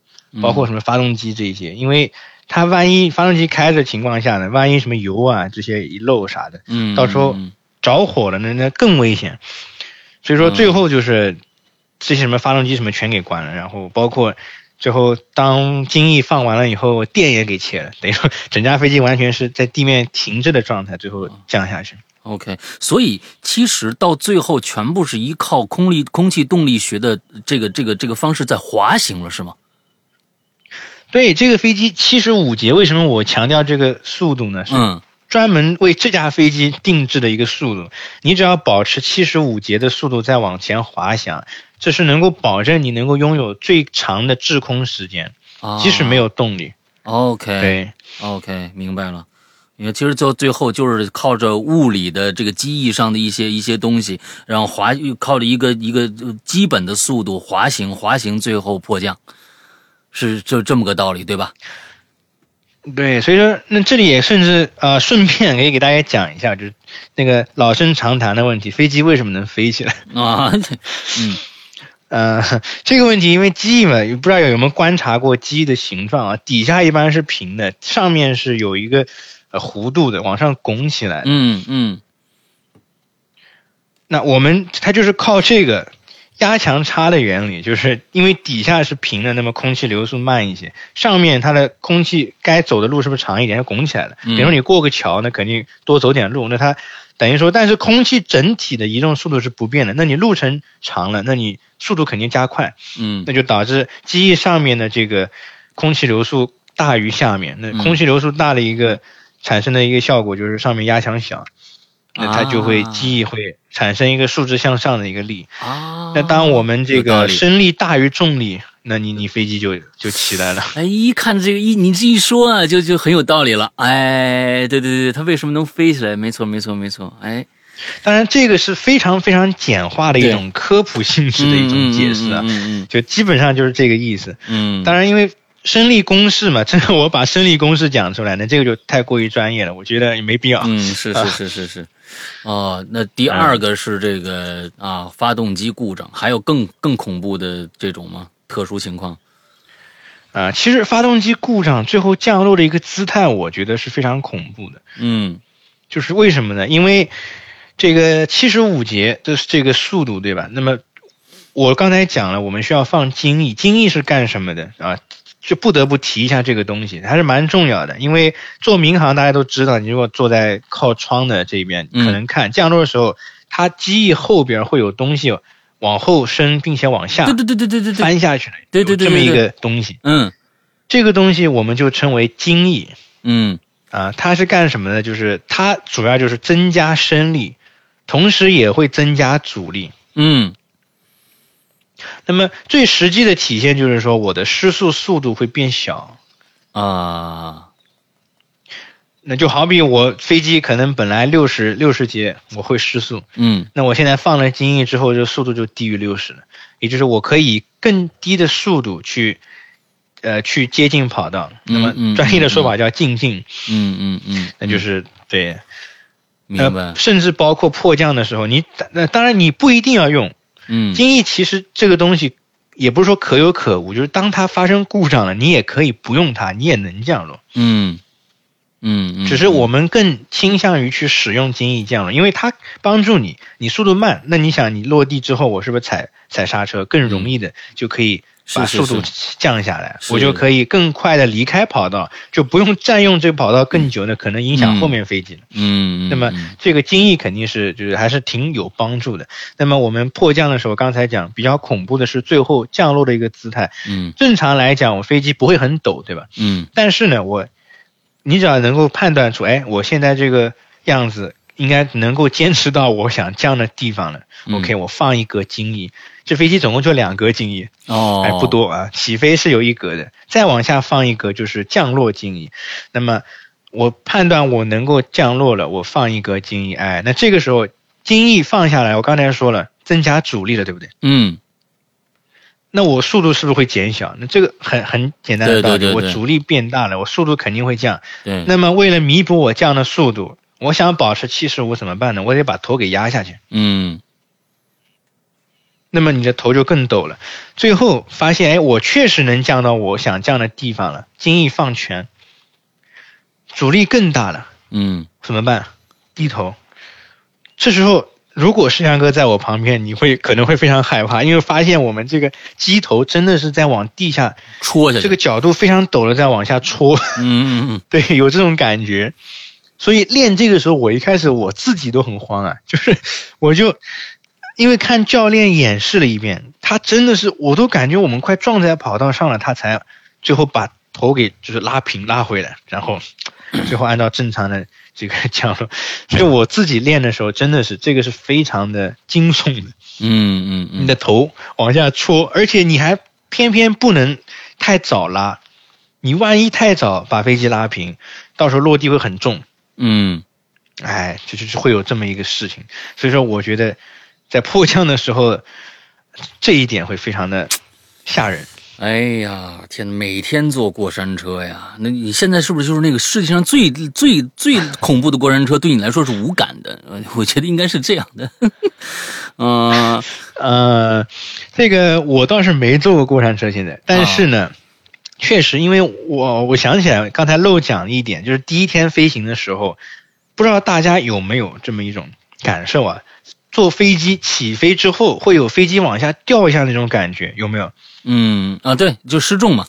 包括什么发动机这些，因为它万一发动机开着情况下呢，万一什么油啊这些一漏啥的嗯，到时候嗯着火了，那那更危险。所以说最后就是这些什么发动机什么全给关了，然后包括。最后，当精液放完了以后，电也给切了，等于说整架飞机完全是在地面停滞的状态，最后降下去。OK，所以其实到最后全部是依靠空力空气动力学的这个这个这个方式在滑行了，是吗？对这个飞机七十五节，为什么我强调这个速度呢？是嗯专门为这架飞机定制的一个速度。你只要保持七十五节的速度再往前滑翔，这是能够保证你能够拥有最长的滞空时间，啊，即使没有动力。OK，对，OK，明白了。因为其实到最后就是靠着物理的这个机翼上的一些一些东西，然后滑靠着一个一个呃基本的速度滑行，滑行最后迫降，是就这么个道理，对吧？对，所以说那这里也甚至呃顺便可以给大家讲一下，就是那个老生常谈的问题：飞机为什么能飞起来？啊，嗯呃，这个问题因为机翼嘛，不知道有没有观察过机翼的形状啊？底下一般是平的，上面是有一个呃弧度的，往上拱起来的。嗯嗯那我们它就是靠这个压强差的原理，就是因为底下是平的，那么空气流速慢一些，上面它的空气该走的路是不是长一点，就拱起来了。嗯比如说你过个桥，那肯定多走点路，那它等于说，但是空气整体的移动速度是不变的，那你路程长了，那你速度肯定加快，嗯那就导致机翼上面的这个空气流速大于下面，那嗯空气流速大的一个产生的一个效果就是上面压强小。那它就会啊机翼会产生一个竖直向上的一个力。啊，那当我们这个升力大于重力，那你你飞机就就起来了。哎，一看这个一你这一说啊，就就很有道理了。哎，对对对，它为什么能飞起来？没错没错没错。哎，当然，这个是非常非常简化的一种科普性质的一种解释啊，嗯嗯就基本上就是这个意思。嗯，当然，因为升力公式嘛，这个我把升力公式讲出来，那这个就太过于专业了，我觉得也没必要。嗯，是是是是是。哦，那第二个是这个啊，发动机故障，还有更更恐怖的这种吗？特殊情况？啊，其实发动机故障最后降落的一个姿态，我觉得是非常恐怖的。嗯就是为什么呢？因为这个七十五节的这个速度，对吧？那么我刚才讲了，我们需要放精翼，精翼是干什么的啊？就不得不提一下这个东西，还是蛮重要的。因为做民航大家都知道，你如果坐在靠窗的这边，嗯可能看降落的时候，它机翼后边会有东西往后伸，并且往下对对对对对对对，翻下去了，对对对这么一个东西。嗯这个东西我们就称为襟翼。嗯啊，它是干什么的？就是它主要就是增加升力，同时也会增加阻力。嗯那么最实际的体现就是说，我的失速速度会变小。啊那就好比我飞机可能本来六十六十节我会失速，嗯那我现在放了精翼之后，这速度就低于六十了，也就是我可以以更低的速度去，呃，去接近跑道。那么专业的说法叫进近，嗯嗯嗯，那就是对。明白呃，。甚至包括迫降的时候，你那当然你不一定要用嗯。精益，其实这个东西也不是说可有可无，就是当它发生故障了，你也可以不用它，你也能降落。嗯。嗯嗯，只是我们更倾向于去使用精益降落，因为它帮助你，你速度慢，那你想你落地之后，我是不是踩踩刹车更容易的就可以把速度降下来，是我就可以更快的离开跑道，就不用占用这个跑道更久呢，可能影响后面飞机了。嗯，嗯那么嗯这个精益肯定是就是还是挺有帮助的。那么我们迫降的时候，刚才讲比较恐怖的是最后降落的一个姿态。嗯正常来讲，我飞机不会很抖，对吧？嗯但是呢，我你只要能够判断出，哎，我现在这个样子应该能够坚持到我想降的地方了。嗯 OK，我放一格精翼，这飞机总共就两格精翼，哦，哎，不多啊。起飞是有一格的，再往下放一格就是降落精翼。那么我判断我能够降落了，我放一格精翼，哎，那这个时候精翼放下来，我刚才说了，增加阻力了，对不对？嗯那我速度是不是会减小？那这个很很简单的道理，对对对对我阻力变大了，我速度肯定会降。对，那么为了弥补我降的速度，我想保持七十五怎么办呢？我得把头给压下去，嗯那么你的头就更陡了。最后发现，哎，我确实能降到我想降的地方了，精益放全，阻力更大了，嗯怎么办？低头。这时候，如果世阳哥在我旁边，你会可能会非常害怕，因为发现我们这个机头真的是在往地下，戳下去，这个角度非常陡的在往下戳。嗯嗯嗯 对，有这种感觉。所以练这个时候，我一开始我自己都很慌啊，就是我就因为看教练演示了一遍，他真的是我都感觉我们快撞在跑道上了，他才最后把头给就是拉平拉回来，然后 最后按照正常的这个降落。所以我自己练的时候，真的是这个是非常的惊悚的。嗯嗯嗯你的头往下戳，而且你还偏偏不能太早拉，你万一太早把飞机拉平，到时候落地会很重，嗯哎，就就是会有这么一个事情。所以说，我觉得在迫降的时候，这一点会非常的吓人。哎呀，天哪！每天坐过山车呀，那你现在是不是就是那个世界上最最最恐怖的过山车？对你来说是无感的？呃 我觉得应该是这样的。嗯 呃，这个我倒是没坐过过山车，现在，但是呢，确实，因为我我想起来刚才漏讲了一点，就是第一天飞行的时候，不知道大家有没有这么一种感受啊？坐飞机起飞之后会有飞机往下掉一下那种感觉，有没有？嗯啊，对，就失重嘛，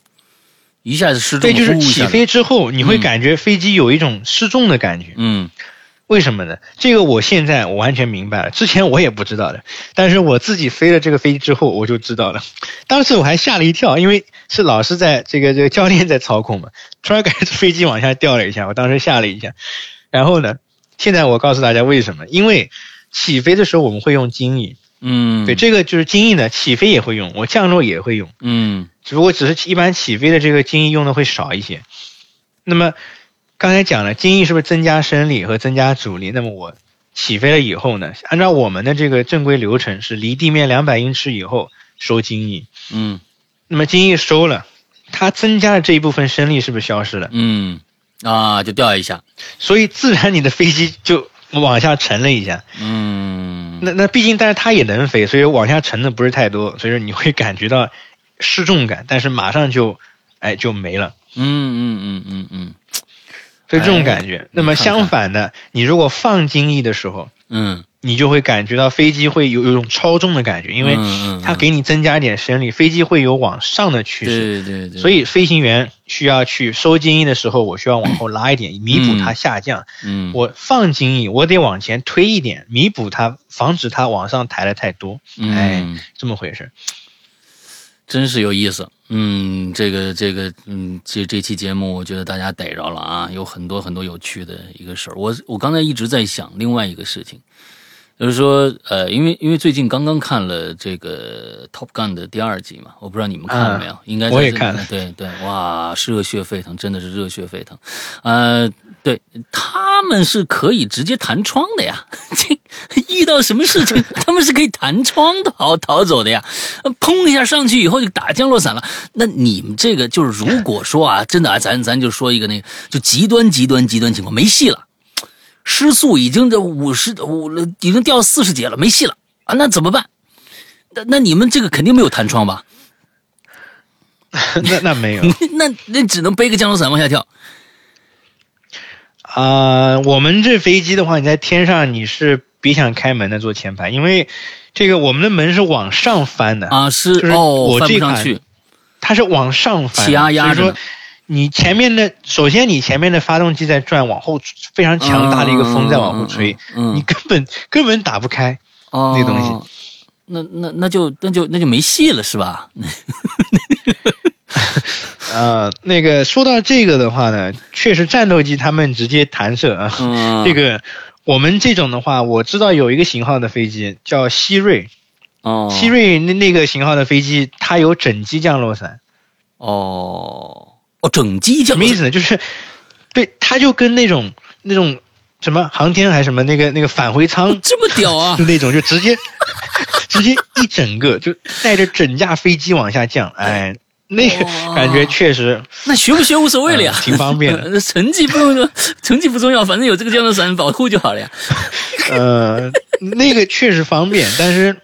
一下子失重，对，就是起飞之后你会嗯感觉飞机有一种失重的感觉。嗯为什么呢？这个我现在我完全明白了，之前我也不知道的，但是我自己飞了这个飞机之后我就知道了。当时我还吓了一跳，因为是老师在这个这个教练在操控嘛，突然感觉飞机往下掉了一下，我当时吓了一下。然后呢，现在我告诉大家为什么？因为起飞的时候我们会用襟翼，嗯，对，这个就是襟翼呢，起飞也会用，我降落也会用，嗯只不过只是一般起飞的这个襟翼用的会少一些。那么刚才讲了，精益是不是增加升力和增加阻力？那么我起飞了以后呢，按照我们的这个正规流程是离地面两百英尺以后收精益。嗯那么精益收了，它增加的这一部分升力是不是消失了？嗯啊，就掉一下，所以自然你的飞机就往下沉了一下。嗯那那毕竟，但是它也能飞，所以往下沉的不是太多，所以说你会感觉到失重感，但是马上就哎就没了。嗯嗯嗯嗯嗯所以这种感觉。那么相反的，你如果放精益的时候，嗯，你就会感觉到飞机会有有一种超重的感觉，因为它给你增加一点升力，飞机会有往上的趋势。对对对，所以飞行员需要去收精益的时候，我需要往后拉一点，弥补它下降。嗯我放精益，我得往前推一点，弥补它，防止它往上抬的太多。哎，嗯，这么回事。真是有意思。嗯，这个这个，嗯，这这期节目我觉得大家逮着了啊，有很多很多有趣的一个事儿。我我刚才一直在想另外一个事情，就是说，呃，因为因为最近刚刚看了这个《Top Gun》的第二集嘛，我不知道你们看了没有？应该我也看了对对，哇，热血沸腾，真的是热血沸腾。呃，对，他们是可以直接弹窗的呀，这遇到什么事情 他们是可以弹窗逃逃走的呀，呃砰一下上去以后就打降落伞了。那你们这个就是，如果说啊，真的啊，咱咱就说一个那个，就极端极端极端情况没戏了。失速已经这五十五了，已经掉四十节了，没戏了啊！那怎么办？那那你们这个肯定没有弹窗吧？那那没有，那那只能背个降落伞往下跳。啊、我们这飞机的话，你在天上你是别想开门的坐前排，因为这个我们的门是往上翻的，啊，是就是哦，翻我这款不上去，它是往上翻压压着所以说你前面的，首先你前面的发动机在转，往后非常强大的一个风在往后吹，嗯，嗯你根本根本打不开。哦那东西，那那那就那就那就没戏了，是吧？呃，那个说到这个的话呢，确实战斗机他们直接弹射啊。嗯，这个我们这种的话，我知道有一个型号的飞机叫希瑞，哦，希瑞那那个型号的飞机，它有整机降落伞，哦哦，整机降落什么意思呢？就是对，它就跟那种那种什么航天还是什么那个那个返回舱这么屌啊就！那种，就直接直接一整个就带着整架飞机往下降，哎，那个感觉确实那学不学无所谓了呀，嗯挺方便的。成绩不用，成绩不重要，反正有这个降落伞保护就好了呀。呃，那个确实方便，但是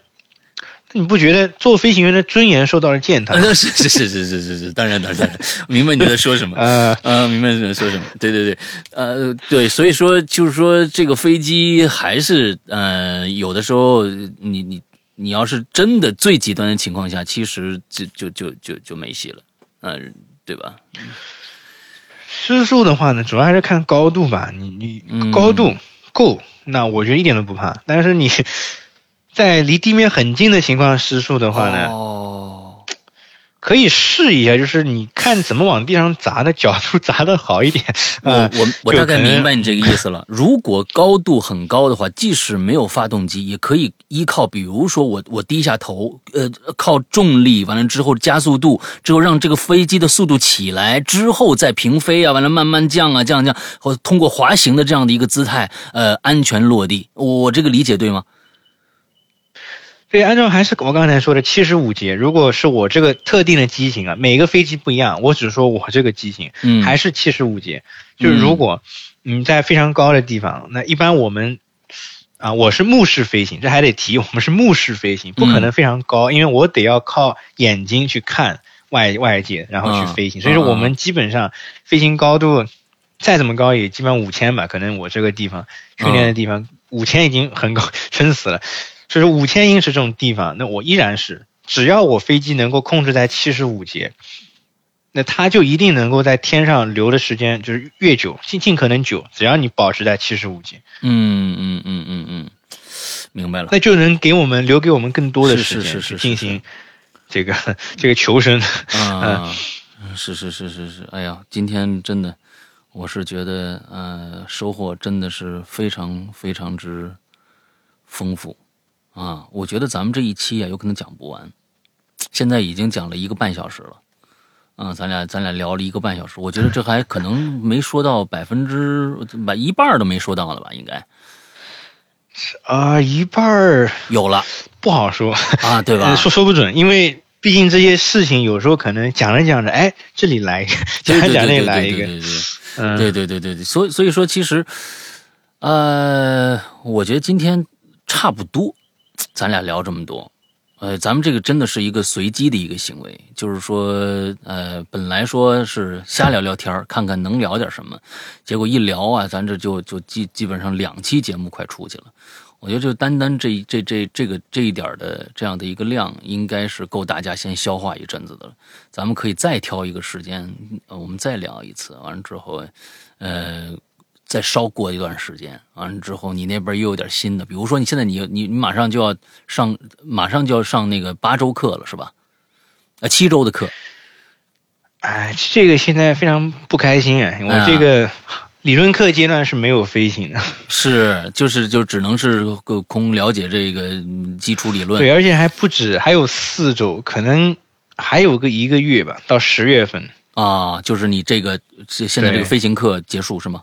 你不觉得做飞行员的尊严受到了践踏？呃 是是是是是是是，当然当然当然，明白你在说什么。呃，呃，明白你在说什么？对对对，呃，对，所以说就是说，这个飞机还是呃，有的时候你你你要是真的最极端的情况下，其实就就就就就没戏了，嗯、对吧？失速的话呢，主要还是看高度吧。你嗯你高度够，那我觉得一点都不怕。但是你在离地面很近的情况失速的话呢，哦，可以试一下，就是你看怎么往地上砸的角度砸的好一点。我呃我我大概明白你这个意思了。如果高度很高的话，即使没有发动机，也可以依靠，比如说我我低下头，呃，靠重力，完了之后加速度，之后让这个飞机的速度起来，之后再平飞啊，完了慢慢降啊，降降，或通过滑行的这样的一个姿态，呃，安全落地。我这个理解对吗？对，按照还是我刚才说的七十五节，如果是我这个特定的机型啊，每个飞机不一样，我只说我这个机型，嗯，还是七十五节。就是如果你在非常高的地方，那一般我们啊，我是目视飞行，这还得提，我们是目视飞行，不可能非常高，因为我得要靠眼睛去看外外界，然后去飞行。嗯所以说我们基本上飞行高度再怎么高，也基本五千吧，可能我这个地方训练的地方五千已经很高，撑死了。所以说五千英尺这种地方，那我依然是只要我飞机能够控制在七十五节。那它就一定能够在天上留的时间就是越久，尽尽可能久，只要你保持在七十五节，嗯嗯嗯嗯嗯，明白了。那就能给我们留给我们更多的时间是是是去进行这个这个求生。啊，是是是是是，哎呀，今天真的，我是觉得呃，收获真的是非常非常之丰富啊！我觉得咱们这一期啊，有可能讲不完，现在已经讲了一个半小时了。啊，咱俩咱俩聊了一个半小时，我觉得这还可能没说到百分之把一半都没说到了吧？应该啊，一半儿有了不好说，啊，对吧呃？说说不准，因为毕竟这些事情有时候可能讲着讲着，哎，这里来一个，讲着讲着对对对对来一个，对对对对。嗯，对对对对对，所以所以说，其实，呃，我觉得今天差不多，咱俩聊这么多，呃，咱们这个真的是一个随机的一个行为，就是说，呃，本来说是瞎聊聊天看看能聊点什么，结果一聊啊，咱这就就基基本上两期节目快出去了。我觉得就单单这这这这个这一点的这样的一个量，应该是够大家先消化一阵子的了。咱们可以再挑一个时间，呃，我们再聊一次。完了之后，呃，再稍过一段时间，完了之后你那边又有点新的，比如说你现在你你你马上就要上，马上就要上那个八周课了，是吧？啊，七周的课，哎，这个现在非常不开心啊！我这个理论课阶段是没有飞行的，是就是就只能是个空了解这个嗯基础理论。对，而且还不止，还有四周，可能还有个一个月吧，到十月份。啊，就是你这个这现在这个飞行课结束是吗？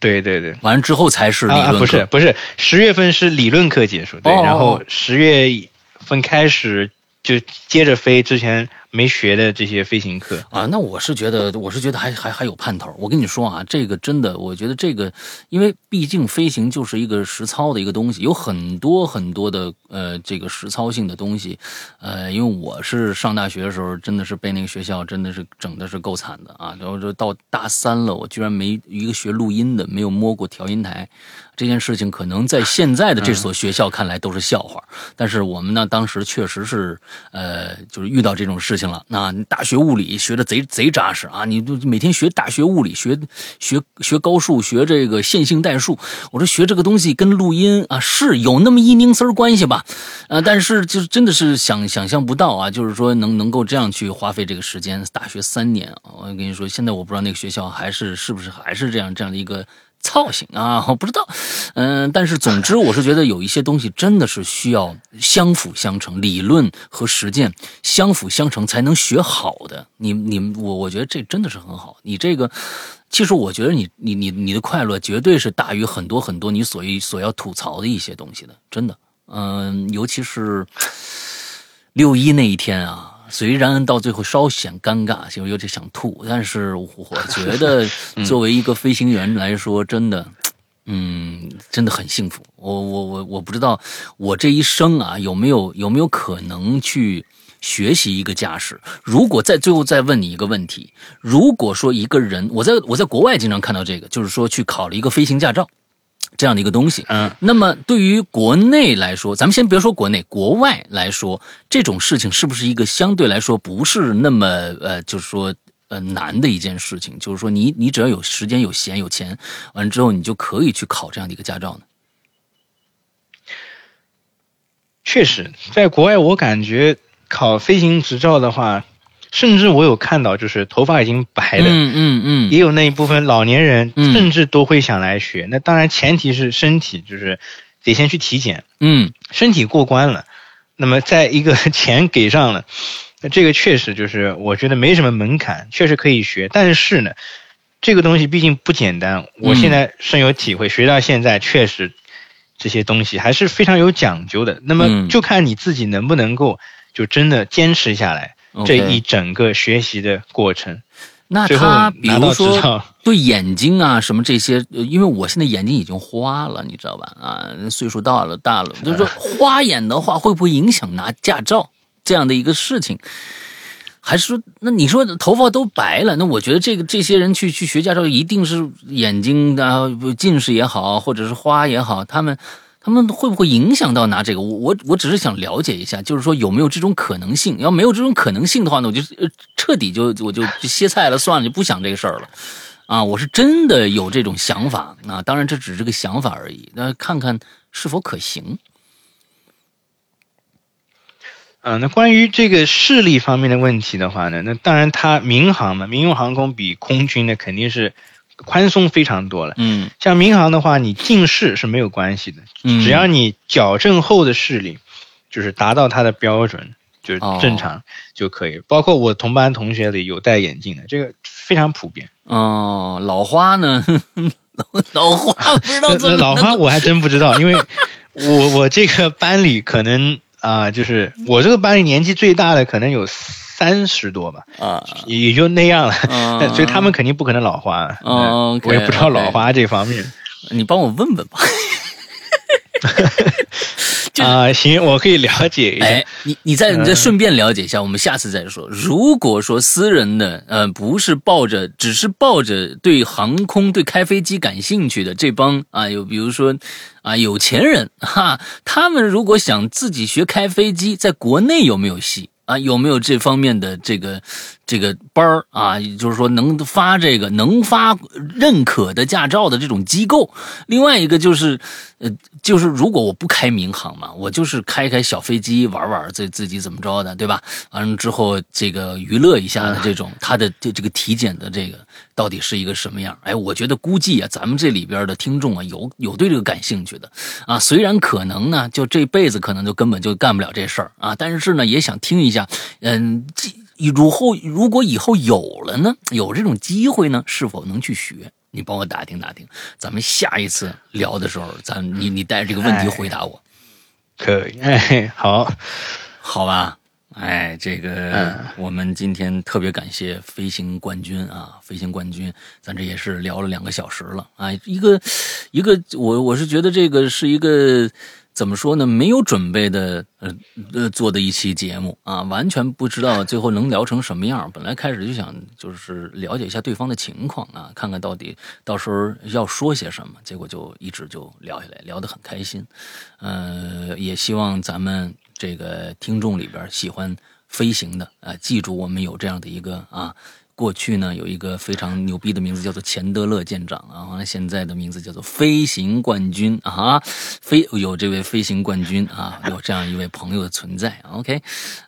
对对对，完了之后才是理论课，啊啊，不是不是，十月份是理论课结束，对，哦。然后十月份开始就接着飞之前没学的这些飞行课啊，那我是觉得，我是觉得还还还有盼头。我跟你说啊，这个真的，我觉得这个，因为毕竟飞行就是一个实操的一个东西，有很多很多的呃这个实操性的东西。呃，因为我是上大学的时候，真的是被那个学校真的是整的是够惨的啊。然后就到大三了，我居然没一个学录音的，没有摸过调音台。这件事情可能在现在的这所学校看来都是笑话，但是我们呢，当时确实是，呃，就是遇到这种事情了。那大学物理学的贼贼扎实啊，你就每天学大学物理，学学学高数，学这个线性代数。我说学这个东西跟录音啊是有那么一拧丝儿关系吧，呃，但是就是真的是想想象不到啊，就是说能能够这样去花费这个时间，大学三年，我跟你说，现在我不知道那个学校还是是不是还是这样这样的一个。操性啊，我不知道，嗯，但是总之，我是觉得有一些东西真的是需要相辅相成，理论和实践相辅相成才能学好的。你你我我觉得这真的是很好。你这个，其实我觉得你你你你的快乐绝对是大于很多很多你所所要吐槽的一些东西的，真的。嗯，尤其是六一那一天啊。虽然到最后稍显尴尬，就有点想吐，但是我觉得 作为一个飞行员来说，真的，嗯，真的很幸福。我我我我不知道我这一生啊有没有有没有可能去学习一个驾驶。如果在最后再问你一个问题，如果说一个人，我在我在国外经常看到这个，就是说去考了一个飞行驾照。这样的一个东西，嗯，那么对于国内来说，咱们先别说国内，国外来说，这种事情是不是一个相对来说不是那么呃，就是说呃难的一件事情？就是说，你你只要有时间、有闲、有钱，完了之后你就可以去考这样的一个驾照呢？确实，在国外，我感觉考飞行执照的话。甚至我有看到，就是头发已经白的，嗯嗯嗯，也有那一部分老年人，甚至都会想来学。那当然前提是身体就是得先去体检，嗯，身体过关了，那么再一个钱给上了，那这个确实就是我觉得没什么门槛，确实可以学。但是呢，这个东西毕竟不简单，我现在深有体会，学到现在确实这些东西还是非常有讲究的。那么就看你自己能不能够就真的坚持下来。这一整个学习的过程，那他比如说对眼睛啊什么这些，因为我现在眼睛已经花了，你知道吧？啊，岁数到了大了，就是说 花眼的话会不会影响拿驾照这样的一个事情？还是说，那你说头发都白了，那我觉得这个这些人去去学驾照，一定是眼睛的近视也好，或者是花也好，他们。他们会不会影响到拿这个？我我我只是想了解一下，就是说有没有这种可能性？要没有这种可能性的话呢，我就彻底就我就歇菜了，算了，就不想这个事儿了。啊，我是真的有这种想法啊，当然这只是个想法而已，那看看是否可行。嗯，那关于这个视力方面的问题的话呢，那当然它民航嘛，民用航空比空军呢肯定是。宽松非常多了，嗯，像民航的话，你近视是没有关系的，嗯，只要你矫正后的视力，就是达到它的标准，就是正常就可以。包括我同班同学里有戴眼镜的，这个非常普遍。哦，老花呢？老花不知道怎么？老花我还真不知道，因为我我这个班里可能啊，就是我这个班里年纪最大的可能有。三十多吧，啊，也就那样了，所以他们肯定不可能老花。哦，我也不知道老花这方面，你帮我问问吧。啊，行，我可以了解一下。哎，你你再你再顺便了解一下，我们下次再说。如果说私人的，呃，不是抱着，只是抱着对航空、对开飞机感兴趣的这帮啊，有比如说啊有钱人哈，他们如果想自己学开飞机，在国内有没有戏？啊，有没有这方面的这个这个班儿啊？就是说能发这个能发认可的驾照的这种机构。另外一个就是，呃，就是如果我不开民航嘛，我就是开开小飞机玩玩，自自己怎么着的，对吧？完了之后这个娱乐一下的这种，他的这这个体检的这个到底是一个什么样？哎，我觉得估计啊，咱们这里边的听众啊，有有对这个感兴趣的啊。虽然可能呢，就这辈子可能就根本就干不了这事儿啊，但是呢，也想听一下。嗯，如后如果以后有了呢，有这种机会呢，是否能去学？你帮我打听打听，咱们下一次聊的时候，咱你你带着这个问题回答我。可以，哎，好，好吧。哎，这个我们今天特别感谢飞行冠军啊，飞行冠军，咱这也是聊了两个小时了啊，一个一个，我我是觉得这个是一个。怎么说呢？没有准备的，呃呃，做的一期节目啊，完全不知道最后能聊成什么样。本来开始就想就是了解一下对方的情况啊，看看到底到时候要说些什么，结果就一直就聊下来，聊得很开心。呃，也希望咱们这个听众里边喜欢飞行的啊，记住我们有这样的一个啊。过去呢，有一个非常牛逼的名字叫做钱德勒舰长啊，完了现在的名字叫做飞行冠军啊，飞有这位飞行冠军啊，有这样一位朋友的存在。OK，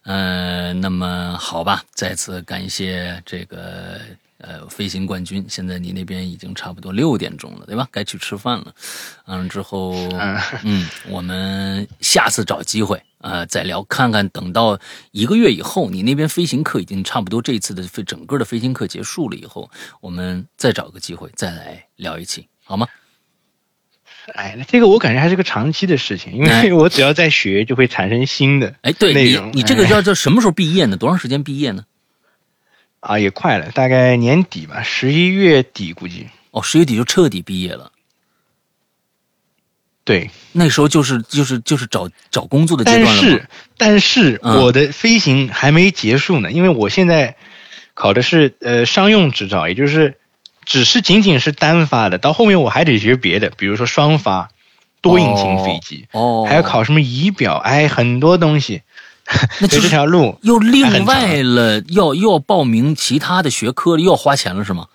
呃，那么好吧，再次感谢这个呃飞行冠军。现在你那边已经差不多六点钟了，对吧？该去吃饭了。嗯，之后嗯，我们下次找机会。呃，再聊看看，等到一个月以后，你那边飞行课已经差不多，这一次的飞整个的飞行课结束了以后，我们再找个机会再来聊一期，好吗？哎，那这个我感觉还是个长期的事情，因为我只要在学，就会产生新的哎，对你你这个要叫什么时候毕业呢？多长时间毕业呢？啊，也快了，大概年底吧，十一月底估计。哦，十月底就彻底毕业了。对，那时候就是就是就是找找工作的阶段了。但是，但是我的飞行还没结束呢，因为我现在考的是呃商用执照，也就是只是仅仅是单发的，到后面我还得学别的，比如说双发、多引擎飞机，哦，还要考什么仪表，哎，很多东西。那这条路又另外了，要又要报名其他的学科，又要花钱了，是吗？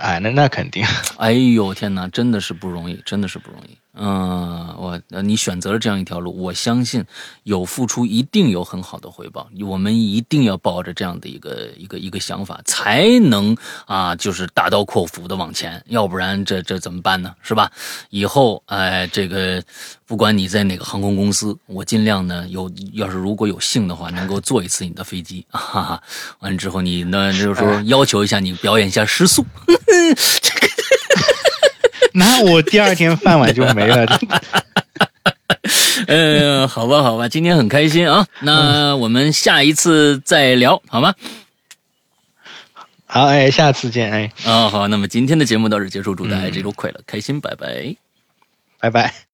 哎，那那肯定。哎呦天哪，真的是不容易，真的是不容易。嗯，我你选择了这样一条路，我相信有付出一定有很好的回报。我们一定要抱着这样的一个一个一个想法，才能啊，就是大刀阔斧的往前，要不然这这怎么办呢？是吧？以后哎，这个不管你在哪个航空公司，我尽量呢有，要是如果有幸的话，能够坐一次你的飞机，哈哈。完了之后，你呢就是说要求一下你表演一下失速。这个。那我第二天饭碗就没了。嗯，好吧，好吧，今天很开心啊。那我们下一次再聊，好吗？好，哎，下次见，哎。啊，好，那么今天的节目到这结束，祝大家这周快乐开心，拜拜，拜拜。